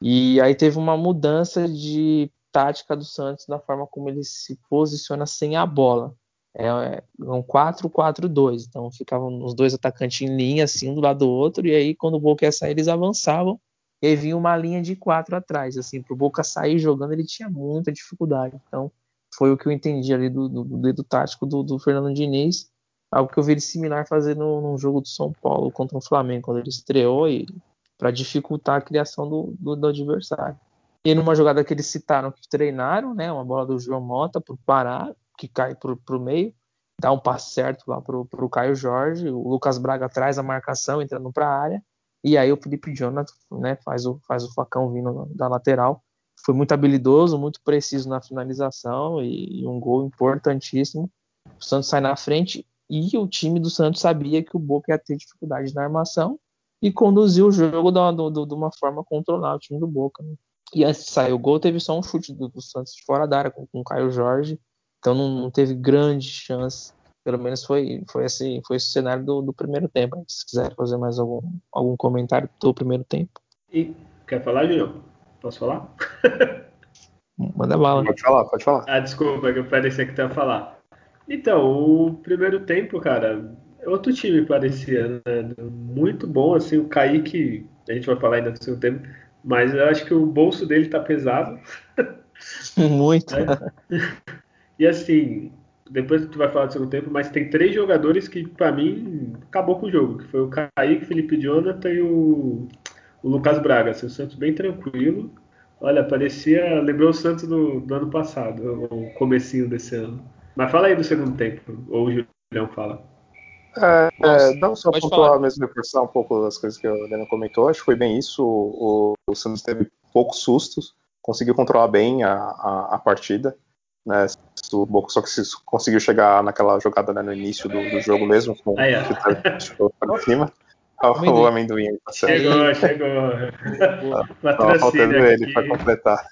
[SPEAKER 3] E aí teve uma mudança de tática do Santos na forma como ele se posiciona sem a bola. É, é um 4-4-2, então ficavam os dois atacantes em linha, assim, um do lado do outro, e aí quando o Boca ia sair, eles avançavam e aí vinha uma linha de quatro atrás. Assim, para o Boca sair jogando, ele tinha muita dificuldade. Então, foi o que eu entendi ali do, do, do tático do, do, Fernando Diniz. Algo que eu vi ele similar fazer no, no jogo do São Paulo contra o Flamengo, quando ele estreou, e para dificultar a criação do, do, adversário. E numa jogada que eles citaram que treinaram, né, uma bola do João Mota para o Pará, que cai para o meio, dá um passe certo lá para o Caio Jorge, o Lucas Braga traz a marcação entrando para a área, e aí o Felipe Jonathan né, faz, o, faz o facão vindo da lateral. Foi muito habilidoso, muito preciso na finalização e, e um gol importantíssimo. O Santos sai na frente e o time do Santos sabia que o Boca ia ter dificuldade na armação e conduziu o jogo de uma forma controlada, o time do Boca. Né? E antes de sair o gol, teve só um chute do, do Santos fora da área com, com o Caio Jorge, então não, não teve grande chance pelo menos foi, foi, assim, foi esse o cenário do, do primeiro tempo. Se quiser fazer mais algum, algum comentário do primeiro tempo.
[SPEAKER 1] E quer falar, Julião? Posso falar?
[SPEAKER 3] Manda bala.
[SPEAKER 2] Pode falar, pode falar.
[SPEAKER 1] Ah, desculpa, que eu parecia que ia falar. Então, o primeiro tempo, cara, outro time parecia, né? Muito bom, assim, o Kaique, a gente vai falar ainda do segundo tempo, mas eu acho que o bolso dele tá pesado.
[SPEAKER 3] Muito. É.
[SPEAKER 1] E assim, depois tu vai falar do segundo tempo, mas tem três jogadores que, para mim, acabou com o jogo, que foi o Kaique, Felipe Jonathan e o, o Lucas Braga. Assim, o Santos bem tranquilo. Olha, parecia. Lembrou o Santos do, do, ano passado, o comecinho desse ano. Mas fala aí do segundo tempo, ou o Julião fala.
[SPEAKER 2] É, é, não só pontuar mesmo, reforçar um pouco das coisas que o Helena comentou, acho que foi bem isso. O, o Santos teve poucos sustos, conseguiu controlar bem a, a, a partida né? O Boca só que conseguiu chegar naquela jogada né, no início do, do, jogo mesmo, com
[SPEAKER 1] ah, é.
[SPEAKER 2] o para cima. O, amendoim aí
[SPEAKER 1] tá Chegou, chegou.
[SPEAKER 2] Tava faltando ele para completar.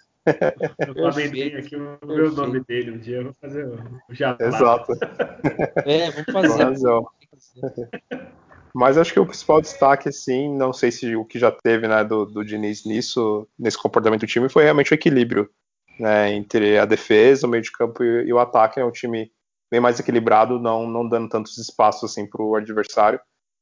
[SPEAKER 1] O amendoim aqui, eu vou ver o nome dele um dia, eu vou fazer o jabá.
[SPEAKER 2] Exato.
[SPEAKER 3] É, vamos fazer.
[SPEAKER 2] Mas acho que o principal destaque, assim, não sei se o que já teve né, do, do Diniz nisso, nesse comportamento do time, foi realmente o equilíbrio né, entre a defesa, o meio de campo e, e o ataque. É um time bem mais equilibrado, não, não dando tantos espaços assim, para o adversário.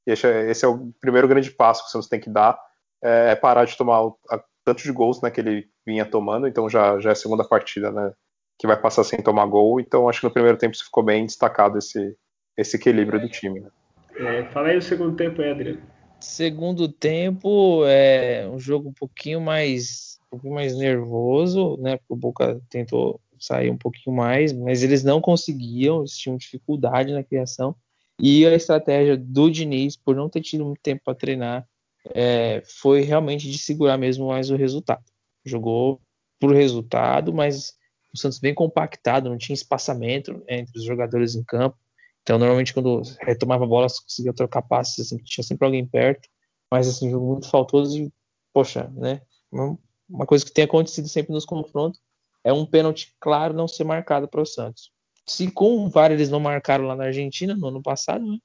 [SPEAKER 2] E esse é, esse é, o primeiro grande passo que o Santos tem que dar, é, é parar de tomar o, a, tanto de gols né, que ele vinha tomando, então já, já é a segunda partida né, que vai passar sem tomar gol, então acho que no primeiro tempo ficou bem destacado esse, esse equilíbrio do time. Né.
[SPEAKER 1] É, fala aí o segundo tempo aí, Adriano.
[SPEAKER 3] Segundo tempo é um jogo um pouquinho mais pouquinho mais nervoso, né? Porque o Boca tentou sair um pouquinho mais, mas eles não conseguiam, eles tinham dificuldade na criação. E a estratégia do Diniz, por não ter tido muito tempo para treinar, é, foi realmente de segurar mesmo mais o resultado. Jogou por resultado, mas o Santos bem compactado, não tinha espaçamento entre os jogadores em campo. Então, normalmente, quando retomava a bola, conseguia trocar passes, assim, tinha sempre alguém perto mas assim, jogo muito faltoso e, poxa, né? Uma coisa que tem acontecido sempre nos confrontos é um pênalti claro não ser marcado para o Santos. Se com o VAR eles não marcaram lá na Argentina no ano passado, né?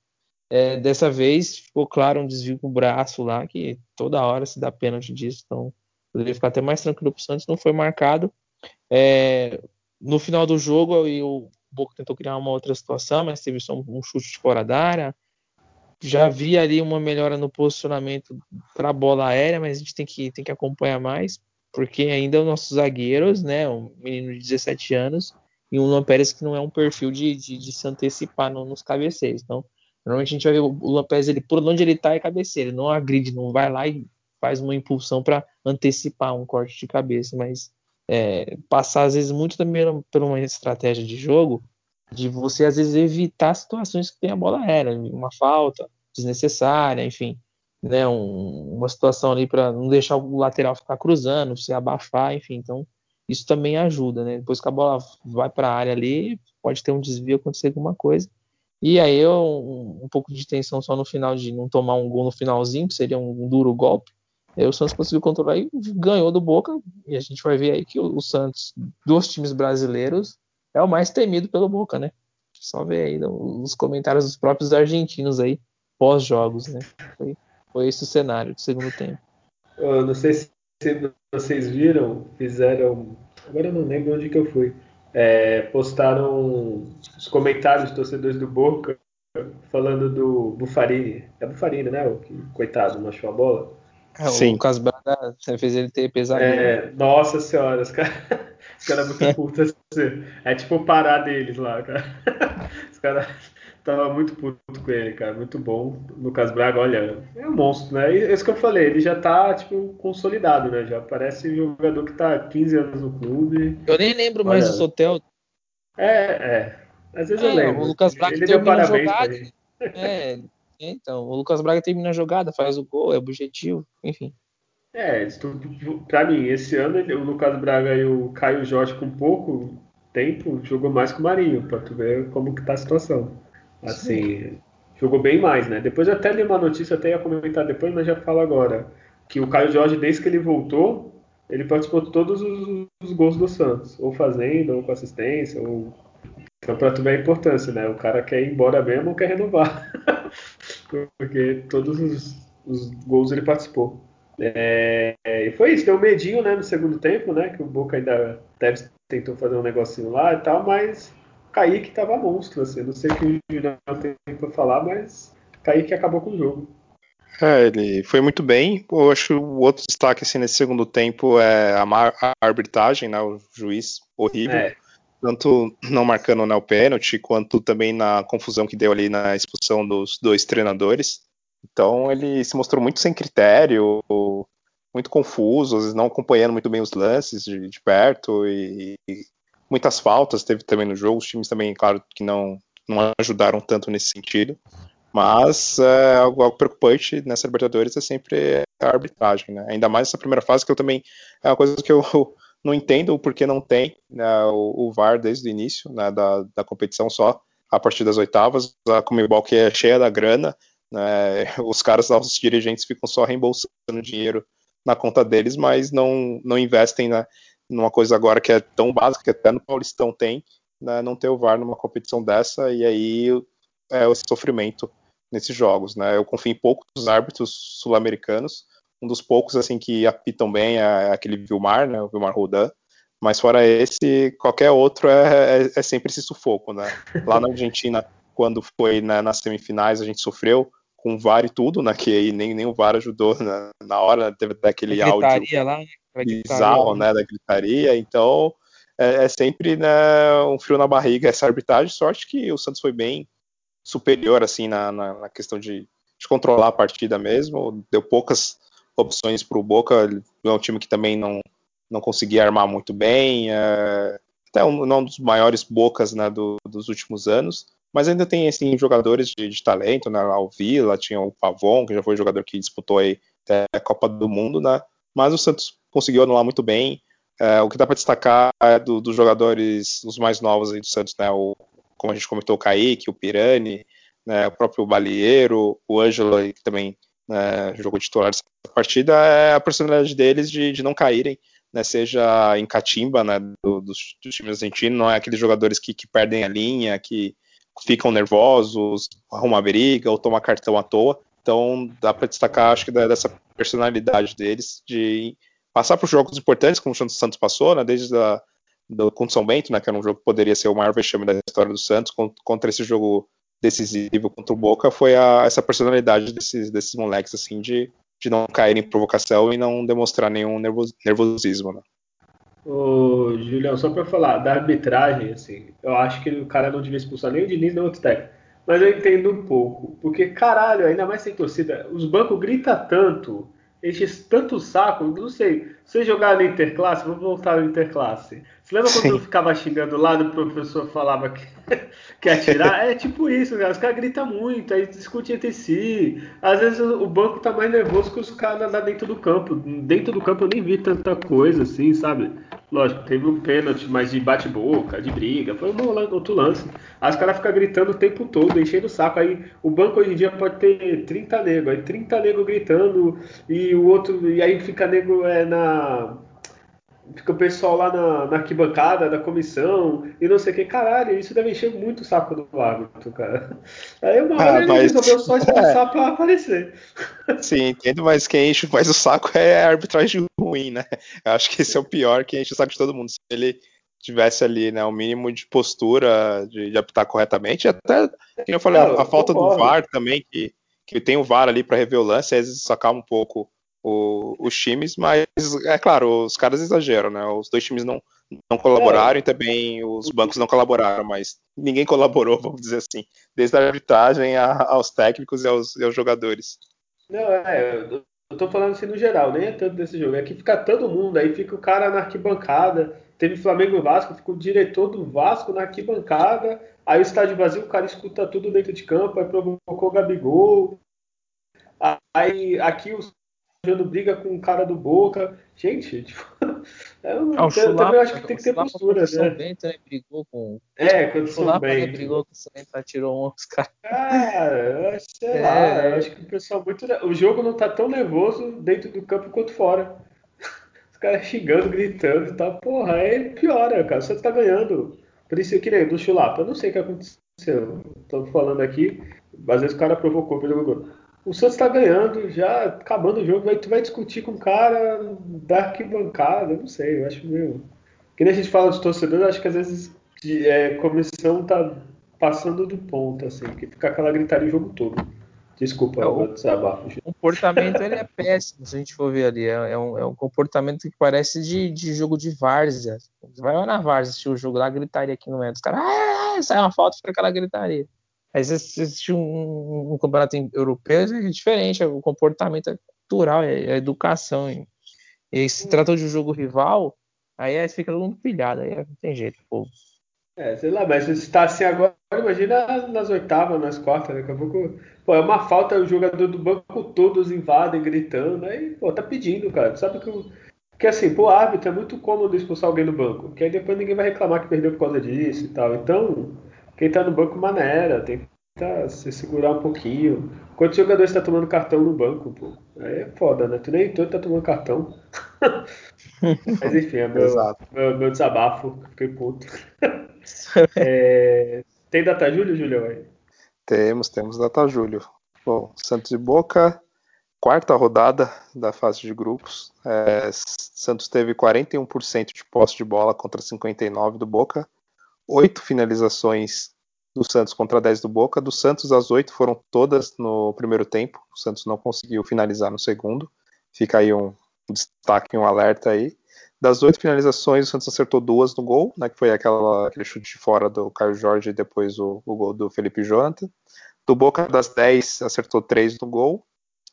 [SPEAKER 3] É, dessa vez ficou claro um desvio com o braço lá, que toda hora se dá pênalti disso, então poderia ficar até mais tranquilo para o Santos, não foi marcado. É, no final do jogo, o Boca tentou criar uma outra situação, mas teve só um chute de fora da área. Já vi ali uma melhora no posicionamento para a bola aérea, mas a gente tem que, tem que acompanhar mais, porque ainda os nossos zagueiros, né, um menino de 17 anos e um Luan Pérez que não é um perfil de, de, de se antecipar no, nos cabeceiros. Então, Normalmente a gente vai ver o Luan Pérez, ele, por onde ele tá é cabeceira, ele não agride, não vai lá e faz uma impulsão para antecipar um corte de cabeça, mas é, passar às vezes muito também por uma estratégia de jogo de você às vezes evitar situações que tem a bola aérea, uma falta desnecessária, enfim, né, um, uma situação ali para não deixar o lateral ficar cruzando, se abafar, enfim, então isso também ajuda, né? Depois que a bola vai para a área ali, pode ter um desvio, acontecer alguma coisa. E aí um, um, pouco de tensão só no final de não tomar um gol no finalzinho, que seria um, um duro golpe. Aí o Santos conseguiu controlar e ganhou do Boca. E a gente vai ver aí que o, Santos, dos times brasileiros, é o mais temido pelo Boca, né? Só ver aí os comentários dos próprios argentinos aí, pós-jogos, né? Foi, foi esse o cenário do segundo tempo.
[SPEAKER 1] Eu não sei se vocês viram, fizeram. Agora eu não lembro onde que eu fui é, postaram os comentários de torcedores do Boca falando do Bufarini. É Bufarini, né? O que, coitado, não achou a bola.
[SPEAKER 3] É, Sim. O Lucas Braga você fez ele ter pesado.
[SPEAKER 1] É, nossa senhora, os caras cara muito putos. Assim. É tipo parar deles lá, cara. Os caras tava muito puto com ele, cara. Muito bom. Lucas Braga, olha, é um monstro, né? E é isso que eu falei, ele já tá, tipo, consolidado, né? Já parece um jogador que tá 15 anos no clube.
[SPEAKER 3] Eu nem lembro olha, mais do Sotel.
[SPEAKER 1] É, é. Às vezes é, eu lembro.
[SPEAKER 3] O Lucas Braga ele deu parabéns jogada. É, então, o Lucas Braga termina a jogada, faz o gol, é objetivo, enfim.
[SPEAKER 1] É, pra mim, esse ano o Lucas Braga e o Caio Jorge com pouco tempo jogou mais que o Marinho, pra tu ver como que tá a situação. Assim, Sim. jogou bem mais, né? Depois eu até li uma notícia, até ia comentar depois, mas já falo agora. Que o Caio Jorge, desde que ele voltou, ele participou de todos os, os gols do Santos. Ou fazendo, ou com assistência, ou. Então, pra tu ver a importância, né? O cara quer ir embora mesmo ou quer renovar. Porque todos os, os gols ele participou. É, e foi isso, deu um medinho né, no segundo tempo, né? Que o Boca ainda deve, tentou fazer um negocinho lá e tal, mas Kaique tava monstro, assim. Não sei o que o Julião tem pra falar, mas Kaique acabou com o jogo.
[SPEAKER 2] É, ele foi muito bem. Eu acho que o outro destaque assim, nesse segundo tempo é a, a arbitragem, né? O juiz horrível. É. Tanto não marcando né, o pênalti, quanto também na confusão que deu ali na expulsão dos dois treinadores. Então ele se mostrou muito sem critério, muito confuso, às vezes não acompanhando muito bem os lances de, de perto e, e muitas faltas teve também no jogo. Os times também, claro, que não, não ajudaram tanto nesse sentido. Mas é, algo, algo, preocupante nessa Libertadores é sempre a arbitragem, né? Ainda mais essa primeira fase, que eu também. É uma coisa que eu não entendo o porquê não tem né, o, o, VAR desde o início né, da, da competição, só a partir das oitavas. A Comebol que é cheia da grana, né, os caras, os dirigentes ficam só reembolsando dinheiro na conta deles, mas não, não investem na, numa coisa agora que é tão básica, que até no Paulistão tem, né, não ter o VAR numa competição dessa, e aí é esse sofrimento nesses jogos. Né? Eu confio em poucos árbitros sul-americanos, um dos poucos assim que apitam bem é aquele Vilmar, né, o Vilmar Rodan, mas fora esse, qualquer outro é, é, é sempre esse sufoco. Né? Lá na Argentina, quando foi né, nas semifinais, a gente sofreu com o VAR e tudo, né, que aí nem, nem o VAR ajudou na, na hora, teve aquele áudio
[SPEAKER 3] lá, né?
[SPEAKER 2] bizarro, né, da gritaria, então é, é, sempre né, um frio na barriga essa arbitragem, sorte que o Santos foi bem superior, assim, na, na, na questão de, de, controlar a partida mesmo, deu poucas opções para o Boca, é um time que também não, não conseguia armar muito bem, é, até um, um dos maiores Bocas né, do, dos últimos anos, mas ainda tem assim, jogadores de, de talento, né? O Vila, tinha o Pavon, que já foi jogador que disputou aí a Copa do Mundo, né? Mas o Santos conseguiu anular muito bem. É, o que dá para destacar é do, dos jogadores, os mais novos aí do Santos, né? O, como a gente comentou, o Kaique, o Pirani, né, o próprio Balieiro, o Ângelo, que também né, jogou titular dessa partida, é a personalidade deles de, de não caírem, né, seja em catimba né, do, dos, dos, times argentinos, não é aqueles jogadores que, que, perdem a linha, que ficam nervosos, arrumam briga ou tomam cartão à toa. Então dá para destacar, acho que dessa personalidade deles de passar por jogos importantes, como o Santos passou, né, desde a, do, contra São Bento, né, que era um jogo que poderia ser o maior vexame da história do Santos, contra esse jogo decisivo contra o Boca, foi a, essa personalidade desses, desses moleques, assim, de, de não cair em provocação e não demonstrar nenhum nervos, nervosismo, né.
[SPEAKER 1] Ô, Julião, só para falar da arbitragem, assim, eu acho que o cara não devia expulsar nem o Diniz nem o técnico. Mas eu entendo um pouco, porque caralho, ainda mais sem torcida, os bancos gritam tanto enche tanto saco, não sei. Você jogar na interclasse, vamos voltar na interclasse. Você lembra quando Sim. eu ficava xingando lá e o professor falava que, que atirar? É tipo isso, cara. Os caras gritam muito, aí discutem entre si. Às vezes o banco tá mais nervoso que os caras lá dentro do campo. Dentro do campo eu nem vi tanta coisa assim, sabe? Lógico, teve um pênalti, mas de bate-boca, de briga, foi um outro lance. Aí os caras ficam gritando o tempo todo, enchendo o saco. Aí o banco hoje em dia pode ter 30 negros, aí 30 negros gritando, e o outro, e aí fica nego é, na fica o pessoal lá na, na, arquibancada da comissão e não sei o que. Caralho, isso deve encher muito o saco do árbitro, cara. Aí uma hora ah, ele mas... resolveu só expulsar é. pra aparecer.
[SPEAKER 2] Sim, entendo, mas quem enche mais o saco é a arbitragem ruim, né? Eu acho que esse é o pior, que enche o saco de todo mundo. Se ele tivesse ali, né, o um mínimo de postura de, de apitar corretamente, até, como eu falei, a, a falta do VAR também, que, que tem o VAR ali para rever o lance, às vezes isso acalma um pouco o, os times, mas é claro, os caras exageram, né? Os dois times não, não colaboraram é. e também os bancos não colaboraram, mas ninguém colaborou, vamos dizer assim, desde a arbitragem a, aos técnicos e aos, e aos, jogadores.
[SPEAKER 1] Não, é, eu tô falando assim no geral, nem é tanto desse jogo, é que fica todo mundo, aí fica o cara na arquibancada, teve Flamengo e Vasco, fica o diretor do Vasco na arquibancada, aí o estádio vazio, o cara escuta tudo dentro de campo, aí provocou o Gabigol, aí aqui os arranjando briga com o cara do Boca. Gente, tipo, eu, ah, eu também acho que tem que ter postura, né?
[SPEAKER 3] Bento, né? Brigou com.
[SPEAKER 1] É, quando o São
[SPEAKER 3] Bento. Né, brigou com o Bento, tirou um os caras.
[SPEAKER 1] Cara, eu sei é, lá, eu acho que o pessoal muito. O jogo não tá tão nervoso dentro do campo quanto fora. Os caras xingando, gritando e tal. Porra, aí piora, cara. Você tá ganhando. Por isso que nem do Chulapa, eu não sei o que aconteceu. Tô falando aqui, às vezes o cara provocou pelo o Santos está ganhando, já acabando o jogo, aí tu vai discutir com o cara da arquibancada, não sei, eu acho meio. Que nem a gente fala de torcedor, acho que às vezes é, comissão tá passando do ponto, assim, que fica aquela gritaria o jogo todo. Desculpa,
[SPEAKER 3] o, o comportamento ele é péssimo, se a gente for ver ali. É, é, um, é um, comportamento que parece de, de jogo de várzea. Você vai lá na várzea assistir o jogo lá, gritaria aqui no meio. Os caras, ah, sai uma falta, fica aquela gritaria. Aí você assistir um, um, campeonato europeu é diferente, é o comportamento é cultural, é, é educação. E, e se trata de um jogo rival, aí, aí fica todo mundo pilhado, aí não tem jeito, pô.
[SPEAKER 1] É, sei lá, mas se está assim agora, imagina nas oitavas, nas quartas, daqui a pouco. Pô, é uma falta, o jogador do banco todos invadem, gritando, aí, pô, tá pedindo, cara. Sabe que o. Que assim, pro árbitro é muito cômodo expulsar alguém do banco, que aí depois ninguém vai reclamar que perdeu por causa disso e tal. Então, quem tá no banco maneira, tenta se segurar um pouquinho. Quantos jogadores tá tomando cartão no banco, pô? Aí é foda, né? Tu nem todo tá tomando cartão. Mas enfim, é meu, meu, meu, desabafo, fiquei puto. é, tem data julho, Julião?
[SPEAKER 2] Temos, temos data julho. Bom, Santos e Boca, quarta rodada da fase de grupos. É, Santos teve 41% de posse de bola contra 59% do Boca oito finalizações do Santos contra 10 do Boca. Do Santos, as oito foram todas no primeiro tempo. O Santos não conseguiu finalizar no segundo. Fica aí um destaque, um alerta aí. Das oito finalizações, o Santos acertou duas no gol, né, que foi aquela, aquele chute de fora do Caio Jorge e depois o, o gol do Felipe Jonathan. Do Boca, das dez, acertou três no gol.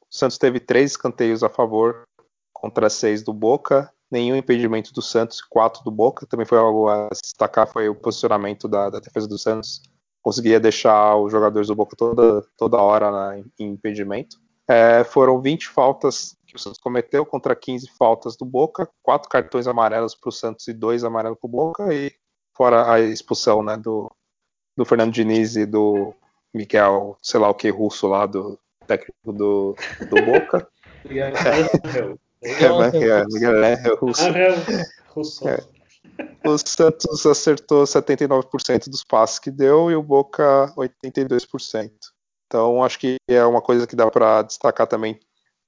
[SPEAKER 2] O Santos teve três escanteios a favor contra seis do Boca nenhum impedimento do Santos, quatro do Boca. Também foi algo a destacar, foi o posicionamento da, da defesa do Santos. Conseguia deixar os jogadores do Boca toda, toda hora na, em impedimento. É, foram 20 faltas que o Santos cometeu contra 15 faltas do Boca, quatro cartões amarelos para o Santos e dois amarelos para o Boca, e fora a expulsão né, do, do Fernando Diniz e do Miguel, sei lá o que, russo lá do, técnico do, do Boca. É, Miguel Angel Russo.
[SPEAKER 1] Russo.
[SPEAKER 2] É. O Santos acertou 79% dos passes que deu e o Boca 82%. Então acho que é uma coisa que dá para destacar também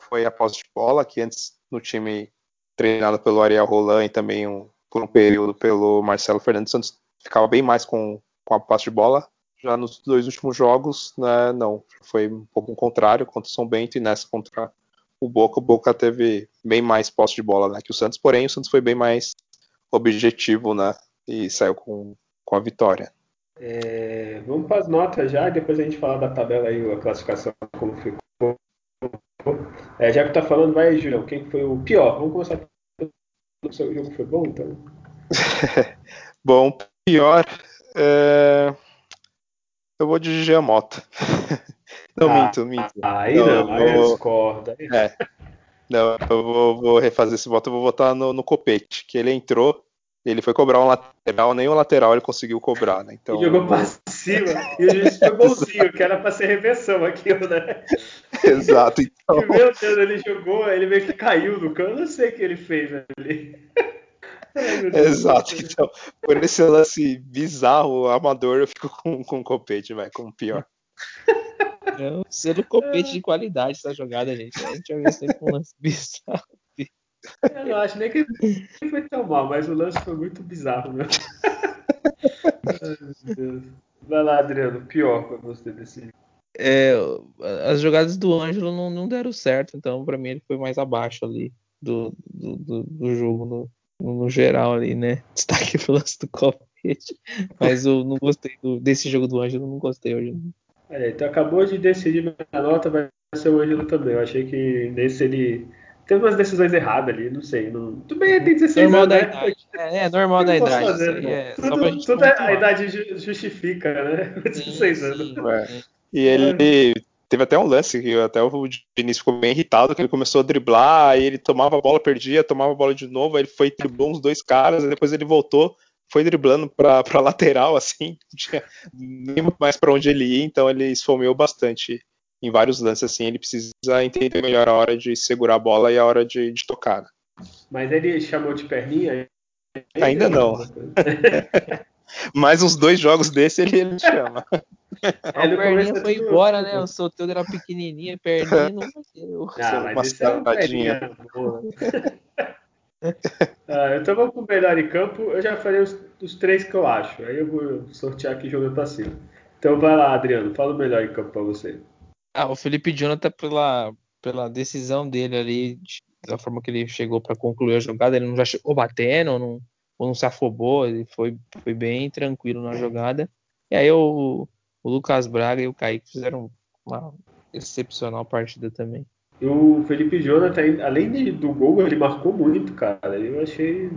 [SPEAKER 2] foi a posse de bola, que antes no time treinado pelo Ariel Roland e também um, por um período pelo Marcelo Fernandes Santos ficava bem mais com, com a posse de bola. Já nos dois últimos jogos, né, não, foi um pouco o contrário contra o São Bento e nessa contra o Boca, o Boca teve bem mais posse de bola né, que o Santos, porém o Santos foi bem mais objetivo, né, e saiu com, com a vitória.
[SPEAKER 1] É, vamos para as notas já, depois a gente fala da tabela aí, a classificação, como ficou. É, já que tá falando, vai, Julião, quem foi o pior? Vamos começar o seu jogo foi bom, então?
[SPEAKER 2] bom, pior. É... Eu vou de Gia Mota. não,
[SPEAKER 1] Ah,
[SPEAKER 2] minto, minto.
[SPEAKER 1] Aí
[SPEAKER 2] Não,
[SPEAKER 1] não, aí
[SPEAKER 2] vou-
[SPEAKER 1] discordo.
[SPEAKER 2] É. Não, eu vou, vou refazer esse voto, eu vou votar no, no Copete, que ele entrou, ele foi cobrar um lateral, nem o lateral ele conseguiu cobrar, né? Então,
[SPEAKER 1] E jogou pra cima. E o juiz foi golzinho, que era pra ser reversão aquilo, né?
[SPEAKER 2] Exato.
[SPEAKER 1] E,
[SPEAKER 2] Então,
[SPEAKER 1] meu Deus, ele jogou, ele meio que caiu no campo. Eu não sei o que ele fez ali. Ai,
[SPEAKER 2] exato. Então, por esse lance bizarro, amador, eu fico com, com o Copete, vai, como pior.
[SPEAKER 3] É um selo copete de qualidade essa jogada, gente. A gente vai ver sempre um lance bizarro.
[SPEAKER 1] Eu não acho nem que ele foi tão mal, mas o lance foi muito bizarro, meu. Ai, meu Deus. Vai lá, Adriano, pior pra você desse jogo.
[SPEAKER 3] É, as jogadas do Ângelo não, não deram certo, então pra mim ele foi mais abaixo ali do, do, do- do jogo no, no- geral ali, né? Destaque pro lance do copete. Mas eu não gostei do- desse jogo do Ângelo, não gostei hoje.
[SPEAKER 1] Olha, então acabou de decidir minha nota, vai ser o Ângelo também. Eu achei que nesse ele teve umas decisões erradas ali, não sei. Não... Tudo bem, tem 16
[SPEAKER 3] Normal
[SPEAKER 1] anos,
[SPEAKER 3] da
[SPEAKER 1] né?
[SPEAKER 3] idade. É, é normal da idade.
[SPEAKER 1] fazer,
[SPEAKER 3] é
[SPEAKER 1] tudo tudo é- a idade ju- justifica, né? Com 16 anos.
[SPEAKER 3] Sim,
[SPEAKER 2] É.
[SPEAKER 3] sim.
[SPEAKER 2] E ele teve até um lance que até o Vinícius ficou bem irritado, que ele começou a driblar, aí ele tomava a bola, perdia, tomava a bola de novo, aí ele foi driblou uns dois caras, aí depois ele voltou, foi driblando pra, pra lateral, assim, não tinha nem muito mais pra onde ele ir, então ele esfomeou bastante em vários lances, assim, ele precisa entender melhor a hora de segurar a bola e a hora de, de tocar. né?
[SPEAKER 1] Mas ele chamou de perninha?
[SPEAKER 2] Ainda não. Mais uns dois jogos desse ele, ele chama.
[SPEAKER 1] É, no
[SPEAKER 3] o Perninha
[SPEAKER 1] é
[SPEAKER 3] foi
[SPEAKER 1] tudo-
[SPEAKER 3] embora, né? O Soteldo era pequenininho, a perninha não bateu.
[SPEAKER 1] Ah,
[SPEAKER 2] Uma
[SPEAKER 1] mas isso é uma
[SPEAKER 2] safadinha.
[SPEAKER 1] perninha boa. Ah, então vamos pro melhor em campo. Eu já falei os, os três que eu acho. Aí eu vou sortear aqui jogando pra cima. Então vai lá, Adriano. Fala o melhor em campo pra você.
[SPEAKER 3] Ah, o Felipe Jonathan, pela, pela decisão dele ali, da forma que ele chegou para concluir a jogada, ele não já chegou batendo, ou não, ou não se afobou, ele foi, foi bem tranquilo na jogada. E aí o, o Lucas Braga e o Kaique fizeram uma excepcional partida também.
[SPEAKER 1] E o Felipe Jonathan, além de- do gol, ele marcou muito, cara. Eu achei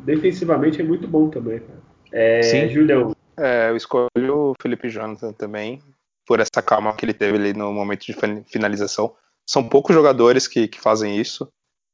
[SPEAKER 1] defensivamente é muito bom também. Cara. É,
[SPEAKER 3] Sim.
[SPEAKER 1] Julião,
[SPEAKER 2] É, eu escolho o Felipe Jonathan também, por essa calma que ele teve ali no momento de fin- finalização. São poucos jogadores que, que fazem isso.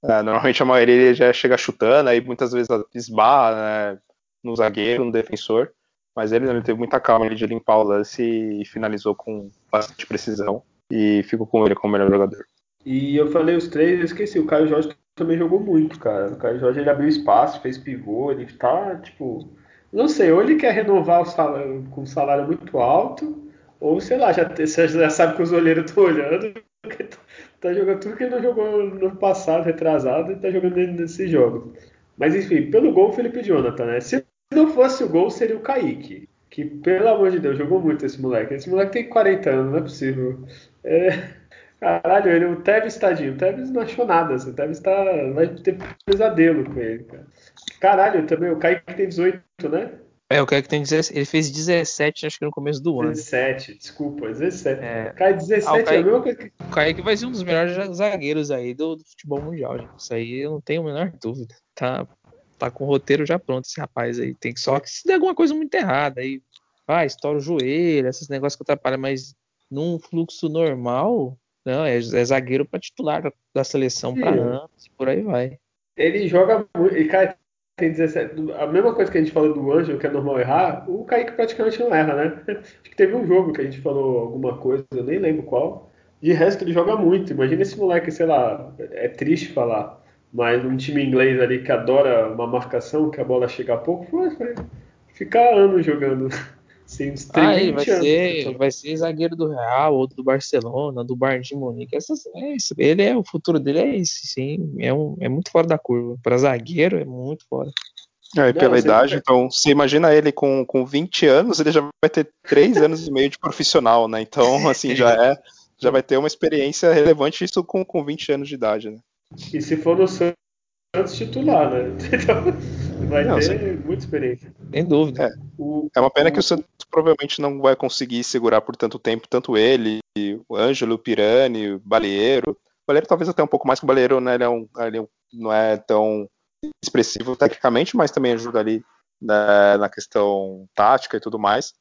[SPEAKER 2] É, normalmente a maioria já chega chutando, aí muitas vezes esbarra né, no zagueiro, no defensor. Mas ele, não, ele teve muita calma ali de limpar o lance e finalizou com bastante precisão. E fico com ele como melhor jogador.
[SPEAKER 1] E eu falei os três, eu esqueci. O Caio Jorge também jogou muito, cara. O Caio Jorge ele abriu espaço, fez pivô, ele tá, tipo. Não sei, ou ele quer renovar o salário, com um salário muito alto, ou sei lá, já, já sabe que os olheiros estão olhando, tá, tá jogando tudo que ele não jogou no passado, retrasado, e tá jogando nesses jogos. Mas enfim, pelo gol, Felipe Jonathan, né? Se não fosse o gol, seria o Kaique. Que, pelo amor de Deus, jogou muito esse moleque. Esse moleque tem 40 anos, não é possível. É, Caralho, ele, o Tevez tadinho. O Tevez não achou nada. Assim, o Tevez tá, vai ter pesadelo com ele, cara. Caralho, também o Kaique tem 18, né?
[SPEAKER 3] É, o Kaique tem 17, ele fez 17, acho que no começo do ano.
[SPEAKER 1] 17, desculpa, 17.
[SPEAKER 3] É.
[SPEAKER 1] Cai 17
[SPEAKER 3] Ah, o
[SPEAKER 1] é a
[SPEAKER 3] Kaique-
[SPEAKER 1] mesma coisa que.
[SPEAKER 3] O Kaique vai ser um dos melhores zagueiros aí do, do futebol mundial, gente. Isso aí eu não tenho a menor dúvida. Tá, tá com o roteiro já pronto esse rapaz aí. Tem que só que se der alguma coisa muito errada aí, vai, estoura o joelho, esses negócios que atrapalham, mas num fluxo normal, não, é, é zagueiro para titular da, da seleção para anos e por aí vai.
[SPEAKER 1] Ele joga muito. Ele cai, tem 17. A mesma coisa que a gente falou do Ângelo, que é normal errar, o Kaique praticamente não erra, né? Acho que teve um jogo que a gente falou alguma coisa, eu nem lembro qual. De resto, ele joga muito. Imagina esse moleque, sei lá, é triste falar, mas um time inglês ali que adora uma marcação, que a bola chega a pouco, vai ficar anos jogando.
[SPEAKER 3] Sim, ah, ele vai ser, vai ser zagueiro do Real, ou do Barcelona, do Bayern de Munique. Essas, é isso. Ele é o futuro dele é esse, sim. É, um, é muito fora da curva. Para zagueiro é muito fora.
[SPEAKER 2] É, pela idade, então, você imagina ele com, com 20 anos, ele já vai ter 3 anos e meio de profissional, né? Então, assim, já é, já vai ter uma experiência relevante isso com, com 20 anos de idade, né?
[SPEAKER 1] E se for no Santos titular, né? Então, vai não, ter muita experiência.
[SPEAKER 3] Sem dúvida.
[SPEAKER 2] É, o, é uma pena o, que o Santos provavelmente não vai conseguir segurar por tanto tempo, tanto ele, o Ângelo, o Pirani, o Baleiro. O Baleiro talvez até um pouco mais que o Baleiro, né? Ele, é um, ele não é tão expressivo tecnicamente, mas também ajuda ali na, na questão tática e tudo mais.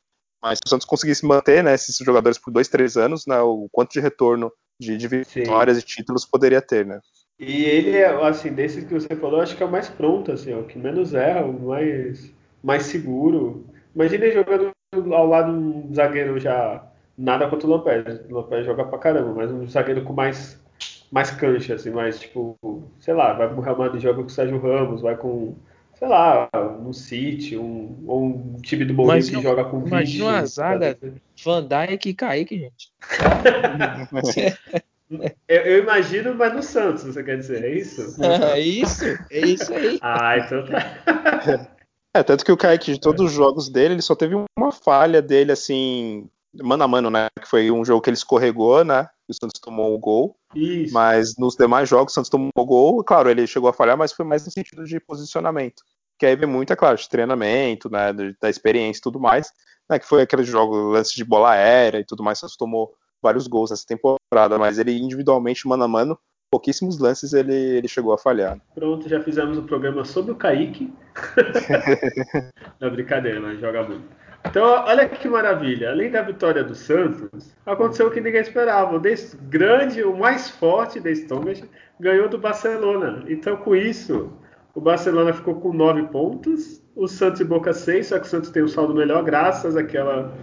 [SPEAKER 2] Mas se o Santos conseguisse manter né, esses jogadores por dois, três anos, né, o quanto de retorno de, de vitórias Sim. e títulos poderia ter, né?
[SPEAKER 1] E ele é, assim, desses que você falou, acho que é o mais pronto, assim, o que menos erra, o mais, mais seguro. Imagina ele jogando ao lado de um zagueiro já nada contra o Lampés. O Lampés joga pra caramba, mas um zagueiro com mais mais cancha, assim, mais tipo, sei lá, vai pro Real Madrid, joga com o Sérgio Ramos, vai com, sei lá, um City, um, ou um time do Mourinho que joga com 20.
[SPEAKER 3] Imagina uma zaga, Van Dijk e Kaique, gente.
[SPEAKER 1] eu, eu, imagino, mas no Santos, você quer dizer, é isso?
[SPEAKER 3] É isso, é isso aí.
[SPEAKER 1] ah, então tá.
[SPEAKER 2] É, tanto que o Kaique, de todos os jogos dele, ele só teve uma falha dele, assim, mano a mano, né? Que foi um jogo que ele escorregou, né? o Santos tomou o gol. Isso. Mas nos demais jogos, o Santos tomou o gol. Claro, ele chegou a falhar, mas foi mais no sentido de posicionamento. Que aí vem muito, é claro, de treinamento, né? Da experiência e tudo mais. Né, que foi aquele jogo, lance de bola aérea e tudo mais. O Santos tomou vários gols nessa temporada, mas ele individualmente, mano a mano, pouquíssimos lances ele, ele chegou a falhar.
[SPEAKER 1] Pronto, já fizemos o um programa sobre o Kaique. Não, brincadeira, mas joga muito. Então, olha que maravilha. Além da vitória do Santos, aconteceu o que ninguém esperava. O grande, o mais forte da Strongest ganhou do Barcelona. Então, com isso, o Barcelona ficou com nove pontos, o Santos e Boca seis, só que o Santos tem um saldo melhor, graças àquela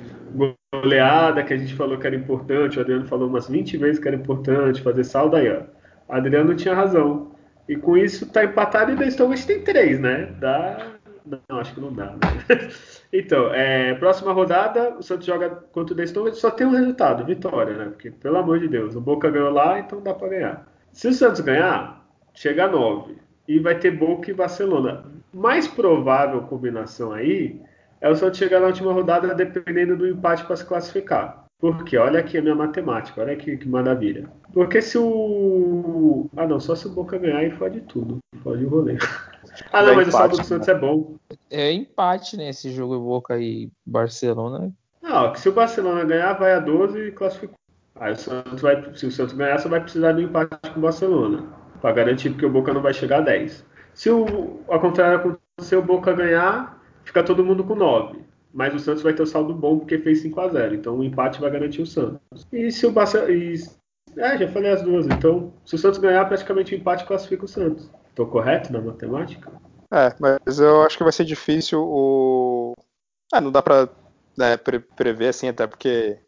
[SPEAKER 1] goleada que a gente falou que era importante. O Adriano falou umas 20 vezes que era importante fazer saldo aí, ó. Adriano tinha razão. E com isso tá empatado e o Strongest tem três, né? Dá. Não, acho que não dá. Né? Então, é, próxima rodada, o Santos joga contra o The Stones, só tem um resultado, vitória, né? Porque, pelo amor de Deus, o Boca ganhou lá, então dá para ganhar. Se o Santos ganhar, chega a 9. E vai ter Boca e Barcelona. Mais provável combinação aí é o Santos chegar na última rodada dependendo do empate para se classificar. Porque olha aqui a minha matemática, olha aqui que maravilha. Porque se o. Ah não, só se o Boca ganhar e fode tudo. Fode o rolê. Ah, não, mas empate, o saldo do Santos né? é bom.
[SPEAKER 3] É empate, né? Esse jogo Boca e Barcelona.
[SPEAKER 1] Não, que se o Barcelona ganhar, vai a 12 e classificou. Aí o Santos vai, se o Santos ganhar, só vai precisar do empate com o Barcelona. Para garantir porque o Boca não vai chegar a 10. Se o, ao contrário acontecer, o Boca ganhar, fica todo mundo com 9. Mas o Santos vai ter o saldo bom porque fez 5 a 0 Então o empate vai garantir o Santos. E se o Barcelona. É, já falei as duas. Então, se o Santos ganhar, praticamente o empate classifica o Santos. Estou correto na matemática?
[SPEAKER 2] É, mas eu acho que vai ser difícil o. Ah, não dá para né, pre prever assim, até porque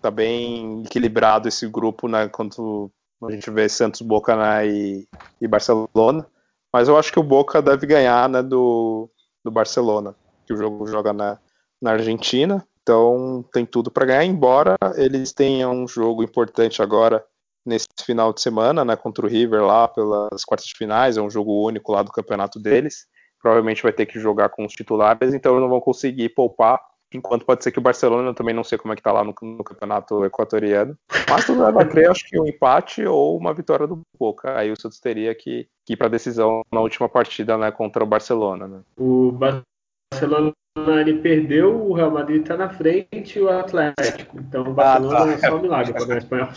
[SPEAKER 2] tá bem equilibrado esse grupo, né? Quando a gente vê Santos, Boca né, e, e, Barcelona. Mas eu acho que o Boca deve ganhar né, do, do Barcelona, que o jogo joga na, na Argentina. Então tem tudo para ganhar, embora eles tenham um jogo importante agora nesse final de semana, né, contra o River lá pelas quartas de finais, é um jogo único lá do campeonato deles. Provavelmente vai ter que jogar com os titulares, então não vão conseguir poupar. Enquanto pode ser que o Barcelona também não sei como é que tá lá no, no campeonato equatoriano. Mas tudo leva a crer, acho que um empate ou uma vitória do Boca. Aí o Santos teria que, que ir para decisão na última partida né, contra o Barcelona. Né?
[SPEAKER 1] O Barcelona ele perdeu, o Real Madrid está na frente e o Atlético. Então o Barcelona ah, tá. é só um milagre para ganhar espanhol.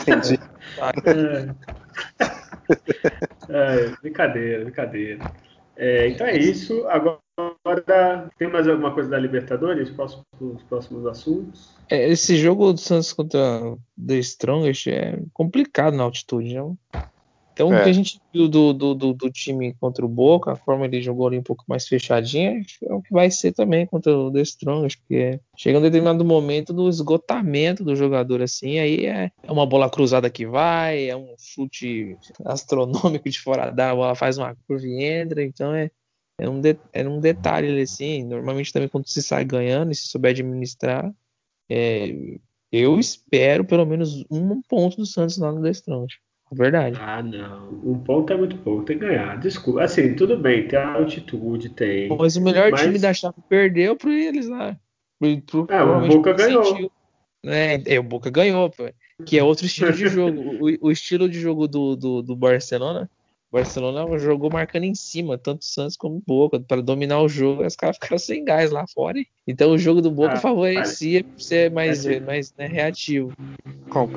[SPEAKER 1] Entendi. É, é, brincadeira, brincadeira. É, então é isso. Agora tem mais alguma coisa da Libertadores? Próximos, os próximos assuntos?
[SPEAKER 3] É, esse jogo do Santos contra The Strongest é complicado na altitude, não? Então, é. o que a gente viu do, do, do, do, time contra o Boca, a forma ele jogou ali um pouco mais fechadinha, é o que vai ser também contra o The Strongest, porque chega um determinado momento do esgotamento do jogador, assim, aí é, é uma bola cruzada que vai, é um chute astronômico de fora da bola, faz uma curva e entra, então é, é, um, de, é um detalhe, assim, normalmente também quando se sai ganhando e se souber administrar, é, eu espero pelo menos um ponto do Santos lá no The Strongest. Verdade.
[SPEAKER 1] Ah, não. Um ponto é muito pouco, tem que ganhar. Desculpa. Assim, tudo bem, tem altitude, tem.
[SPEAKER 3] Mas o melhor mas... time da chave perdeu para eles lá.
[SPEAKER 1] Pro, é, o Boca ganhou.
[SPEAKER 3] É, é, o Boca ganhou, pô. Que é outro estilo de jogo. o, o, estilo de jogo do, do, do Barcelona Barcelona jogou marcando em cima, tanto o Santos como o Boca, para dominar o jogo, os caras ficaram sem gás lá fora. Então o jogo do Boca ah, favorecia para ser mais, é mais né, reativo.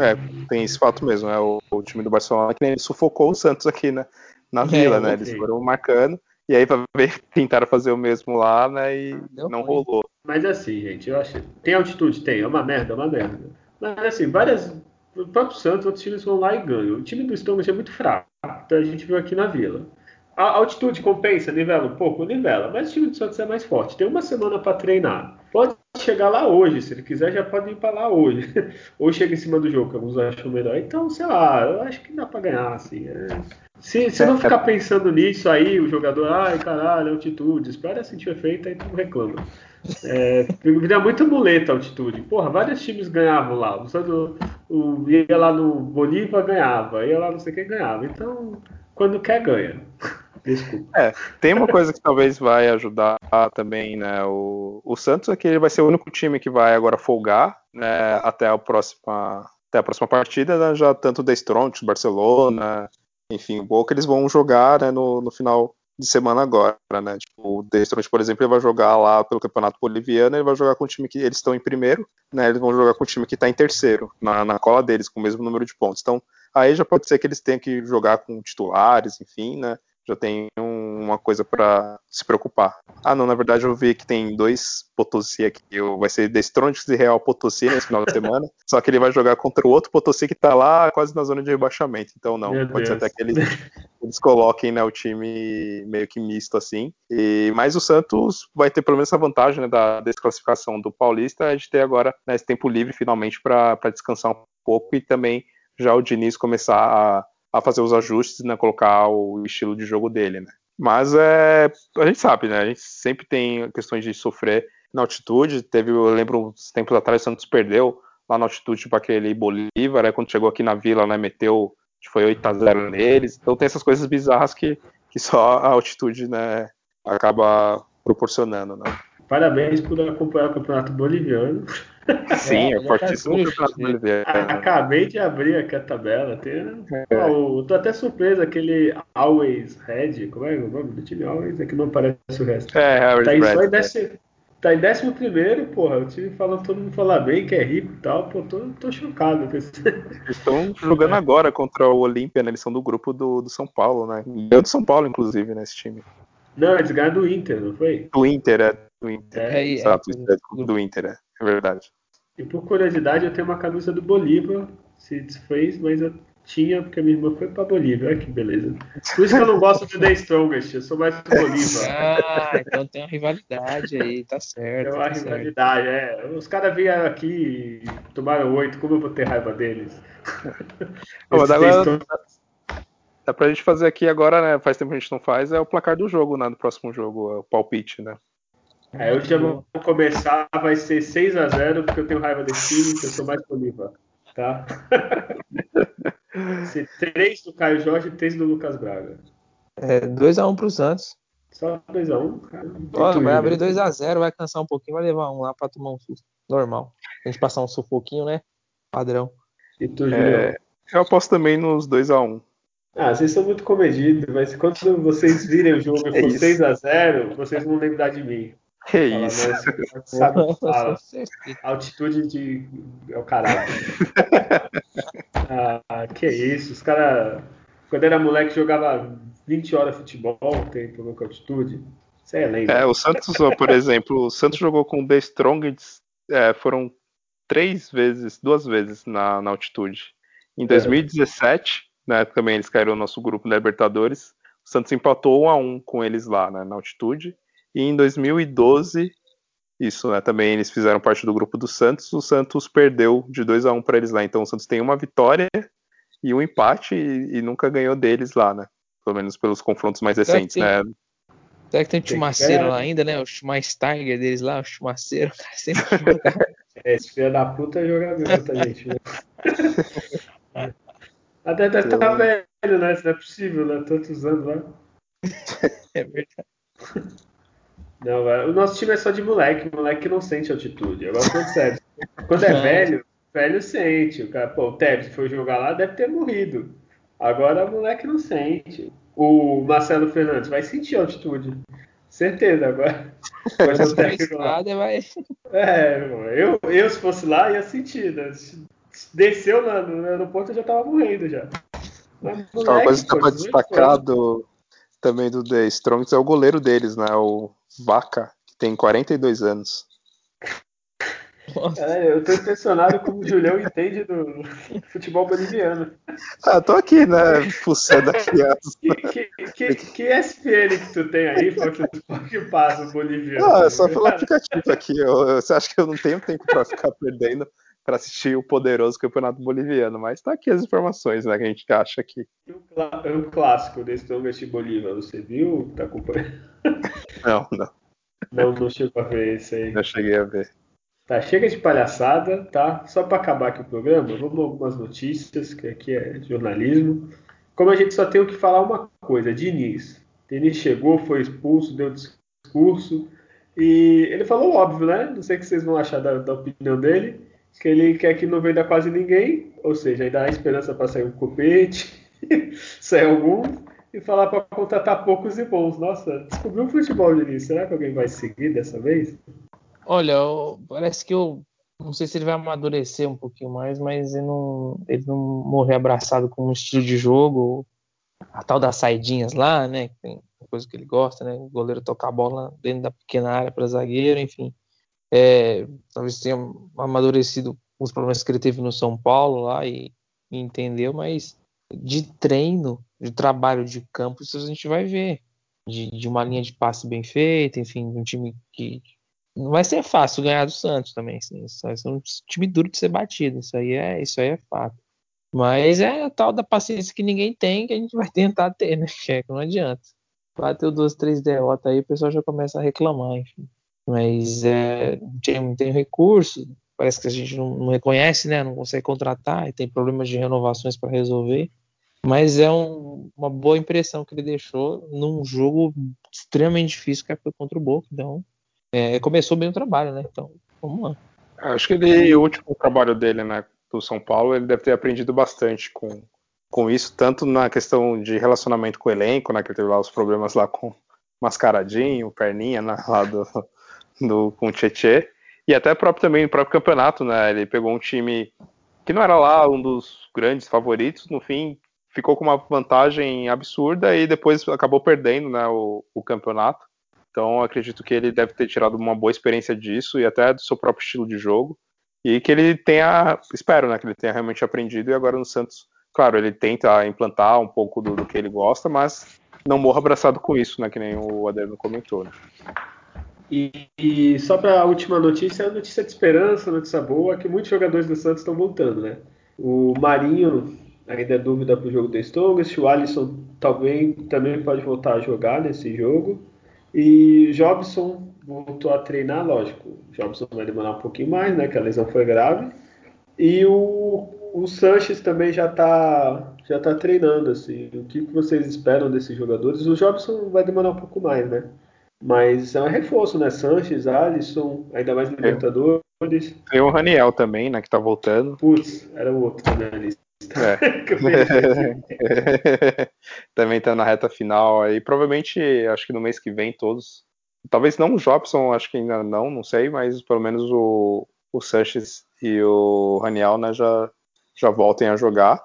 [SPEAKER 2] É, tem esse fato mesmo, é o, o, time do Barcelona que nem sufocou o Santos aqui né, na é, vila, é, né? Eles foram marcando. E aí, para ver, tentaram fazer o mesmo lá, né? E não, não rolou.
[SPEAKER 1] Mas assim, gente, eu acho. Tem altitude? Tem, é uma merda, é uma merda. Mas assim, várias o próprio Santos, outros times vão lá e ganham. O time do Estômago é muito fraco. Então a gente viu aqui na Vila. A altitude compensa, nivela um pouco? Nivela. Mas o time do Santos é mais forte. Tem uma semana para treinar. Pode chegar lá hoje, se ele quiser, já pode ir para lá hoje. Ou chega em cima do jogo, que alguns acham melhor. Então, sei lá, eu acho que dá para ganhar, assim. É... Se, se não ficar pensando nisso aí, o jogador, ai caralho, altitude, espera sentir efeito, aí tu reclama. É, vira muita muleta a altitude. Porra, vários times ganhavam lá. O, o, ia lá no Bolívar, ganhava. Ia lá não sei quem ganhava. Então, quando quer, ganha. Desculpa.
[SPEAKER 2] É, tem uma coisa que talvez vai ajudar também, né? O, o Santos é que ele vai ser o único time que vai agora folgar né, até a próxima até a próxima partida, né, já tanto da Strontes, Barcelona, enfim, o Boca eles vão jogar né, no, no final de semana agora, né? Tipo, o Destront, por exemplo, ele vai jogar lá pelo Campeonato Boliviano, ele vai jogar com o time que eles estão em primeiro, né? Eles vão jogar com o time que está em terceiro, na, na cola deles, com o mesmo número de pontos. Então, aí já pode ser que eles tenham que jogar com titulares, enfim, né? Já tem um, uma coisa para se preocupar. Ah, não, na verdade eu vi que tem dois Potosí aqui. Vai ser Destronix e Real Potosí nesse final de semana. só que ele vai jogar contra o outro Potosí que tá lá quase na zona de rebaixamento. Então não, Meu pode Deus. ser até que eles, eles coloquem né, o time meio que misto assim. E, mas o Santos vai ter pelo menos essa vantagem né, da desclassificação do Paulista de ter agora né, esse tempo livre finalmente para descansar um pouco e também já o Diniz começar a, a fazer os ajustes, né, colocar o estilo de jogo dele, né. Mas é, a gente sabe, né? A gente sempre tem questões de sofrer na altitude. Teve, eu lembro uns tempos atrás, o Santos perdeu lá na altitude para aquele Bolívar, né? quando chegou aqui na vila, né? Meteu, foi 8 a 0 neles. Então tem essas coisas bizarras que, que só a altitude, né? Acaba proporcionando, né?
[SPEAKER 1] Parabéns por acompanhar o Campeonato Boliviano.
[SPEAKER 2] Sim, é, eu participo do Campeonato
[SPEAKER 1] Boliviano. Acabei de abrir aqui a tabela. Tem, é. oh, tô até surpreso, aquele Always Red, como é o nome do time Always? É que não aparece o resto.
[SPEAKER 2] É, Always
[SPEAKER 1] tá
[SPEAKER 2] Red. Só
[SPEAKER 1] em décimo, tá em décimo primeiro, porra. O time falando, todo mundo falar bem, que é rico e tal. Pô, tô, tô chocado.
[SPEAKER 2] Estão jogando agora contra o Olímpia, né? Eles são do grupo do, do São Paulo, né? Eu do São Paulo, inclusive, nesse time.
[SPEAKER 1] Não, eles ganharam do Inter, não foi?
[SPEAKER 2] Do Inter, é. Do Inter. É, Exato, é, é, do Inter, é. É verdade.
[SPEAKER 1] E por curiosidade, eu tenho uma camisa do Bolívar. Se desfez, mas eu tinha, porque a minha irmã foi pra Bolívia. Olha que beleza. Por isso que eu não gosto de The Strongest, eu sou mais do Bolívar.
[SPEAKER 3] Ah, então tem uma rivalidade aí, tá certo.
[SPEAKER 1] Tem uma
[SPEAKER 3] tá
[SPEAKER 1] rivalidade, certo. é. Os caras vieram aqui e tomaram oito, como eu vou ter raiva deles?
[SPEAKER 2] Pô, agora, Dá pra gente fazer aqui agora, né? Faz tempo que a gente não faz, é o placar do jogo, né? Do próximo jogo, é o palpite, né?
[SPEAKER 1] É, eu já vou começar, vai ser 6 a 0 porque eu tenho raiva desse time, que eu sou mais Bolívar, tá? ser 3 do Caio Jorge e 3 do Lucas Braga.
[SPEAKER 3] É 2x1 pro Santos.
[SPEAKER 1] Só 2x1, cara.
[SPEAKER 3] Ó, vai abrir 2x0, vai cansar um pouquinho, vai levar um lá pra tomar um susto. Normal. A gente passar um sufoquinho, né? Padrão.
[SPEAKER 1] E tu, é,
[SPEAKER 2] Eu aposto também nos 2x1.
[SPEAKER 1] Ah, vocês são muito comedidos, mas quando vocês virem o jogo é com 6x0, vocês vão lembrar de mim.
[SPEAKER 2] Que isso?
[SPEAKER 1] sabe, fala. Altitude de. É o caralho. ah, que isso? Os caras. Quando era moleque, jogava 20 horas de futebol, tem problema com altitude. Isso é lenda.
[SPEAKER 2] É, o Santos, por exemplo, o Santos jogou com o The Strongest, é, foram três vezes, duas vezes na, na altitude. Em 2017, né, também eles caíram no nosso grupo da Libertadores. O Santos empatou 1 a 1 com eles lá, né, na altitude. E em 2012, isso, né, também eles fizeram parte do grupo do Santos. O Santos perdeu de 2 a 1 para eles lá. Então o Santos tem uma vitória e um empate e, e nunca ganhou deles lá, né? Pelo menos pelos confrontos mais recentes, né?
[SPEAKER 3] Será que tem o Chumaceiro lá ainda, né? O Schumeister deles lá, o Chumaceiro, cara sempre
[SPEAKER 1] É, esse filho da puta é jogador, tá, gente? Até deve estar tá velho, né? Isso não é possível, né? Tantos anos lá.
[SPEAKER 3] É verdade.
[SPEAKER 1] Não, o nosso time é só de moleque, moleque que não sente altitude. Agora, quando, sério, quando é velho, velho sente. O cara, pô, o Tevez foi jogar lá, deve ter morrido. Agora, o moleque não sente. O Marcelo Fernandes vai sentir altitude. Certeza, agora.
[SPEAKER 3] Vai...
[SPEAKER 1] É, eu, eu, se fosse lá, ia sentir. Né? Desceu no, no aeroporto, eu já tava morrendo já.
[SPEAKER 2] Mas, moleque, Uma coisa que dá pra destacar do, também do The Strongs é o goleiro deles, né? O Vaca, que tem 42 anos.
[SPEAKER 1] É, eu tô impressionado como o Julião entende do futebol boliviano.
[SPEAKER 2] Ah, tô aqui, né? Fuçando aqui.
[SPEAKER 1] Que, que, que, que SPN que tu tem aí, que passa o boliviano?
[SPEAKER 2] Ah, é só pelo aplicativo aqui. Eu, você acha que eu não tenho tempo pra ficar perdendo para assistir o poderoso campeonato boliviano, mas tá aqui as informações, né, que a gente acha aqui.
[SPEAKER 1] É um clássico desse Strongest Bolívar, você viu? Tá acompanhando?
[SPEAKER 2] Não, não.
[SPEAKER 1] Não, não chegou a ver isso aí.
[SPEAKER 2] Não cheguei a ver.
[SPEAKER 1] Tá, chega de palhaçada, tá? Só para acabar aqui o programa, vamos algumas notícias, que aqui é jornalismo. Como a gente só tem o que falar uma coisa, Diniz. Diniz chegou, foi expulso, deu discurso, e ele falou óbvio, né? Não sei o que vocês vão achar da, da opinião dele, que ele quer que não venda quase ninguém, ou seja, ainda há esperança para sair um copete, sair algum, e falar para contratar poucos e bons. Nossa, descobriu o futebol, Diniz. Será que alguém vai seguir dessa vez?
[SPEAKER 3] Olha, parece que eu não sei se ele vai amadurecer um pouquinho mais, mas ele não, ele não morrer abraçado com um estilo de jogo, a tal das saidinhas lá, né? Que tem coisa que ele gosta, né? O goleiro tocar a bola dentro da pequena área para zagueiro, enfim. É, talvez tenha amadurecido os problemas que ele teve no São Paulo lá e, e entendeu, mas de treino, de trabalho de campo, isso a gente vai ver. De, de uma linha de passe bem feita, enfim, um time que não vai ser fácil ganhar do Santos também. Assim, isso ser um time duro de ser batido. Isso aí é, isso aí é fato. Mas é a tal da paciência que ninguém tem que a gente vai tentar ter, né? Que não adianta. Bateu duas, três derrotas aí, o pessoal já começa a reclamar, enfim. Mas é, o time não tem recurso, parece que a gente não, não, reconhece, né? Não consegue contratar e tem problemas de renovações para resolver. Mas é um, uma boa impressão que ele deixou num jogo extremamente difícil que foi contra o Boca. Então, é, começou bem o trabalho, né? Então, vamos lá.
[SPEAKER 2] Acho que ele, o último trabalho dele, né, do São Paulo, ele deve ter aprendido bastante com, com isso, tanto na questão de relacionamento com o elenco, né, que ele teve lá os problemas lá com Mascaradinho, Perninha, né, lá do, com o Tietê, e até próprio também no próprio campeonato, né, ele pegou um time que não era lá um dos grandes favoritos, no fim ficou com uma vantagem absurda e depois acabou perdendo, né, o, o campeonato. Então acredito que ele deve ter tirado uma boa experiência disso e até do seu próprio estilo de jogo. E que ele tenha, espero, né, que ele tenha realmente aprendido e agora no Santos, claro, ele tenta implantar um pouco do, do que ele gosta, mas não morra abraçado com isso, né, que nem o Adriano comentou. Né?
[SPEAKER 1] E, e, só para a última notícia, a notícia de esperança, notícia boa, que muitos jogadores do Santos estão voltando, né? O Marinho ainda é dúvida para o jogo do Strongest, o Alisson também, também pode voltar a jogar nesse jogo. E Jobson voltou a treinar, lógico. Jobson vai demorar um pouquinho mais, né? Que a lesão foi grave. E o, o Sanches também já está já tá treinando, assim. O que vocês esperam desses jogadores? O Jobson vai demorar um pouco mais, né? Mas é um reforço, né? Sanches, Alisson, ainda mais Libertadores.
[SPEAKER 2] Tem o Raniel também, né? Que tá voltando.
[SPEAKER 1] Putz, era o outro lista. É.
[SPEAKER 2] Também tá na reta final aí. Provavelmente, acho que no mês que vem todos. Talvez não o Jobson, acho que ainda não, não sei, mas pelo menos o, o Sanches e o Raniel né, já, já voltem a jogar.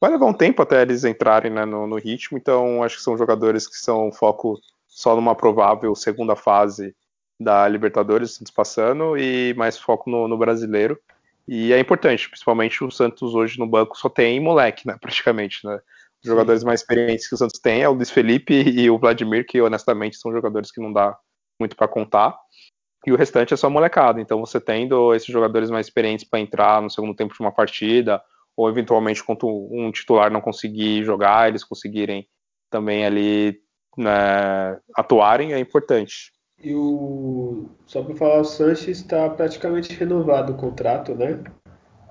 [SPEAKER 2] Vai levar um tempo até eles entrarem né, no, no, ritmo, então acho que são jogadores que são foco só numa provável segunda fase da Libertadores, passando, e mais foco no, no brasileiro. E é importante, principalmente o Santos hoje no banco só tem moleque, né, praticamente, né? jogadores mais experientes que o Santos tem é o Luiz Felipe e o Vladimir, que honestamente são jogadores que não dá muito para contar. E o restante é só molecada. Então você tendo esses jogadores mais experientes para entrar no segundo tempo de uma partida, ou eventualmente quando um titular não conseguir jogar, eles conseguirem também ali né, atuarem, é importante.
[SPEAKER 1] E o. Só para falar, o Sanches está praticamente renovado o contrato, né?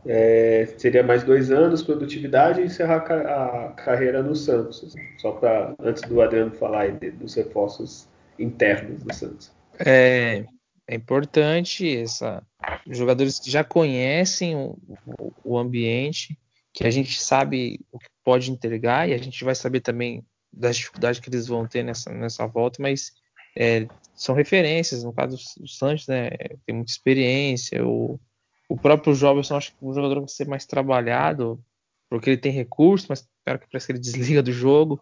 [SPEAKER 1] É, seria mais dois anos, produtividade e encerrar a, carreira no Santos. Só para antes do Adriano falar aí dos reforços internos do Santos.
[SPEAKER 3] É, é importante essa jogadores que já conhecem o, o, o, ambiente, que a gente sabe o que pode entregar e a gente vai saber também das dificuldades que eles vão ter nessa, nessa volta, mas é, são referências. No caso do Santos, né, tem muita experiência. O, o próprio Jobson, acho que o jogador vai ser mais trabalhado, porque ele tem recursos, mas que parece que ele desliga do jogo.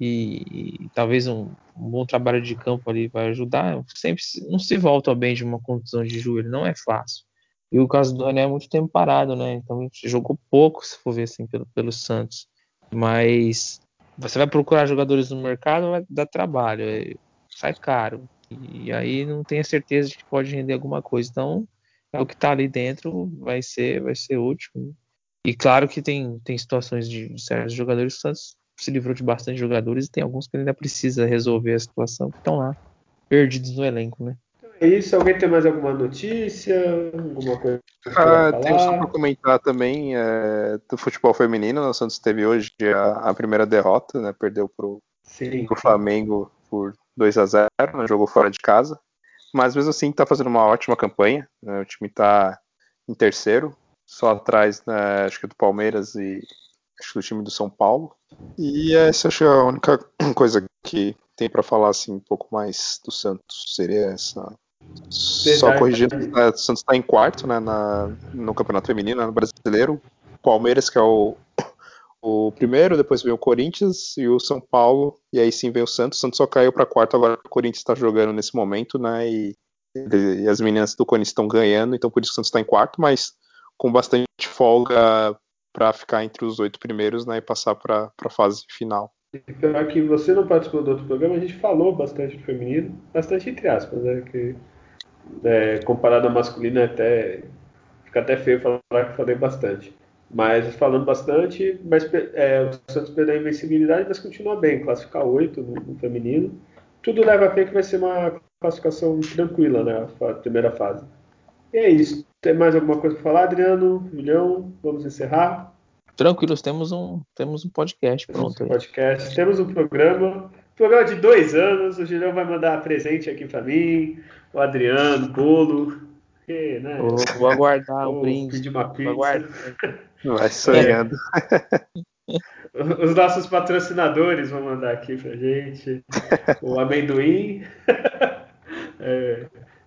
[SPEAKER 3] E, e talvez um, um, bom trabalho de campo ali vai ajudar. Sempre não se volta bem de uma contusão de joelho, não é fácil. E o caso do Daniel é muito tempo parado, né? Então jogou pouco, se for ver assim, pelo, pelo Santos. Mas você vai procurar jogadores no mercado, vai dar trabalho, é, sai caro. E aí não tem a certeza de que pode render alguma coisa. Então é o que está ali dentro vai ser vai ser útil. E claro que tem, tem situações de, de certos jogadores o Santos se livrou de bastante jogadores e tem alguns que ainda precisa resolver a situação que estão lá perdidos no elenco, né?
[SPEAKER 1] É isso. Alguém tem mais alguma notícia? Alguma coisa?
[SPEAKER 2] Ah, tenho só para comentar também é, do futebol feminino. O Santos teve hoje a, a primeira derrota, né? Perdeu para o Flamengo por 2 a 0 né? jogou fora de casa. Mas mesmo assim está fazendo uma ótima campanha. Né? O time está em terceiro, só atrás, né, acho que do Palmeiras e acho que do time do São Paulo. E essa acho que é a única coisa que tem para falar assim um pouco mais do Santos seria essa. Só corrigindo, né, o Santos está em quarto né, na, no Campeonato Feminino, no Brasileiro. Palmeiras, que é o, o primeiro, depois veio o Corinthians e o São Paulo, e aí sim veio o Santos. O Santos só caiu para quarto, agora o Corinthians está jogando nesse momento, né? E, e, as meninas do Corinthians estão ganhando, então por isso que o Santos está em quarto, mas com bastante folga para ficar entre os oito primeiros né, e passar para a fase final.
[SPEAKER 1] pior que você não participou do outro programa, a gente falou bastante do feminino, bastante entre aspas, né? Que é, comparado ao masculino é até fica até feio falar que falei bastante. Mas falando bastante, mas é, o Santos perdeu a invencibilidade, mas continua bem, classificar oito no, no, feminino. Tudo leva a crer que vai ser uma classificação tranquila, né? A primeira fase. E é isso. Tem mais alguma coisa para falar, Adriano? Julião? Vamos encerrar?
[SPEAKER 3] Tranquilos, temos um, temos um podcast
[SPEAKER 1] pronto. Temos um podcast, temos um programa. Programa de dois anos. O Julião vai mandar presente aqui para mim, o Adriano, bolo.
[SPEAKER 3] E, né? vou, vou, aguardar o brinde.
[SPEAKER 1] Pedir uma pizza.
[SPEAKER 2] Vai sonhando.
[SPEAKER 1] Os nossos patrocinadores vão mandar aqui pra gente. O amendoim. É,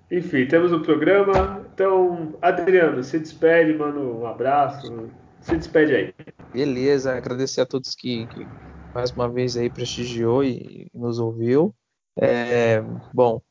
[SPEAKER 1] enfim, temos um programa. Então, Adriano, se despede, mano. Um abraço. Se despede aí.
[SPEAKER 3] Beleza, agradecer a todos que, que mais uma vez aí prestigiou e, e nos ouviu. É, bom,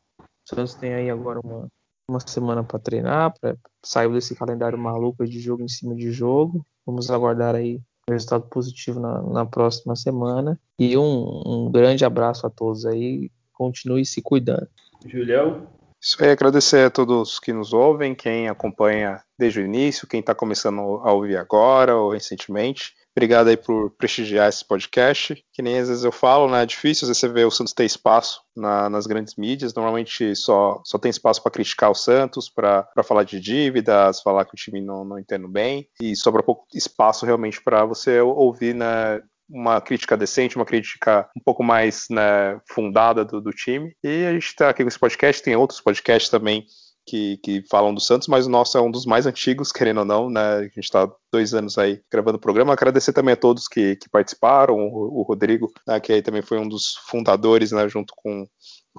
[SPEAKER 3] Santos tem aí agora uma, uma semana para treinar, para sair desse calendário maluco de jogo em cima de jogo. Vamos aguardar aí um resultado positivo na, na próxima semana. E um, um grande abraço a todos aí. Continue se cuidando.
[SPEAKER 1] Julião?
[SPEAKER 2] Isso aí, agradecer a todos que nos ouvem, quem acompanha desde o início, quem está começando a ouvir agora ou recentemente. Obrigado aí por prestigiar esse podcast. Que nem às vezes eu falo, né? É difícil você ver o Santos ter espaço na, nas grandes mídias. Normalmente só, só tem espaço para criticar o Santos, para falar de dívidas, falar que o time não, não entende bem. E sobra pouco espaço realmente para você ouvir, né? uma crítica decente, uma crítica um pouco mais né, fundada do, do, time. E a gente está aqui com esse podcast, tem outros podcasts também que, que, falam do Santos, mas o nosso é um dos mais antigos, querendo ou não, né? A gente está dois anos aí gravando o programa. Agradecer também a todos que, que participaram, o, o Rodrigo, né, que aí também foi um dos fundadores, né, junto com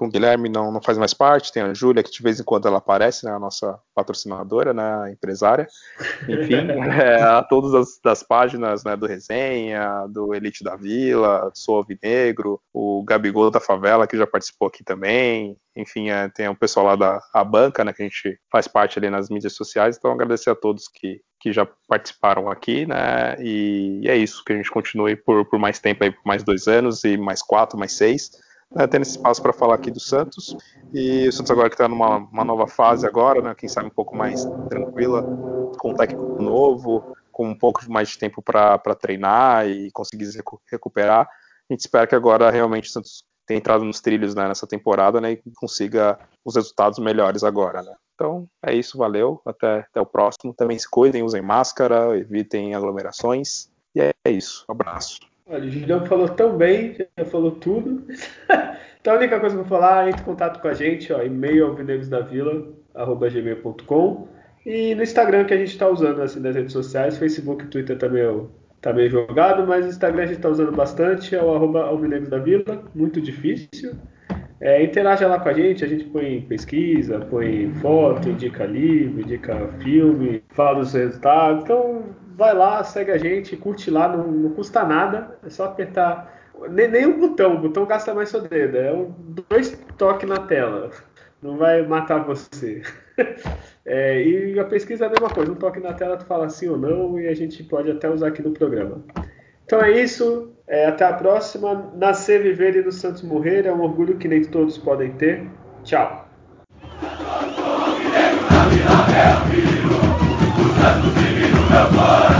[SPEAKER 2] com o Guilherme não, não faz mais parte, tem a Júlia, que de vez em quando ela aparece, né, a nossa patrocinadora, né, empresária. Enfim, é, a todas as das páginas né, do Resenha, do Elite da Vila, Sou Alvinegro, o Gabigol da Favela, que já participou aqui também. Enfim, é, tem o pessoal lá da a banca, né, que a gente faz parte ali nas mídias sociais. Então, agradecer a todos que, que já participaram aqui, né? E, e, é isso, que a gente continue por, por mais tempo aí, por mais dois anos e mais quatro, mais seis, né, tendo esse espaço para falar aqui do Santos. E o Santos agora que está numa nova fase agora, né? Quem sabe um pouco mais tranquila, com um técnico novo, com um pouco mais de tempo para treinar e conseguir se recuperar. A gente espera que agora realmente o Santos tenha entrado nos trilhos né, nessa temporada né, e consiga os resultados melhores agora. Né. Então é isso, valeu. Até, até o próximo. Também se cuidem, usem máscara, evitem aglomerações. E é, é isso. Um abraço.
[SPEAKER 1] Olha, o Julião falou tão bem, já falou tudo. então a única coisa que eu vou falar, entre em contato com a gente, ó, e-mail alvinegosdavila.gmail.com e no Instagram que a gente está usando assim, nas redes sociais, Facebook e Twitter também eu tá meio jogado, mas o Instagram a gente está usando bastante, é o arroba muito difícil. É, interaja lá com a gente, a gente põe pesquisa, põe foto, indica livro, indica filme, fala dos resultados. Então vai lá, segue a gente, curte lá, não, não custa nada, é só apertar. Nem, nem o botão, o botão gasta mais seu dedo, é um, dois toques na tela, não vai matar você. É, e a pesquisa é a mesma coisa, um toque na tela tu fala sim ou não e a gente pode até usar aqui no programa. Então é isso, é, até a próxima. Nascer, viver e no Santos morrer é um orgulho que nem todos podem ter. Tchau. Santos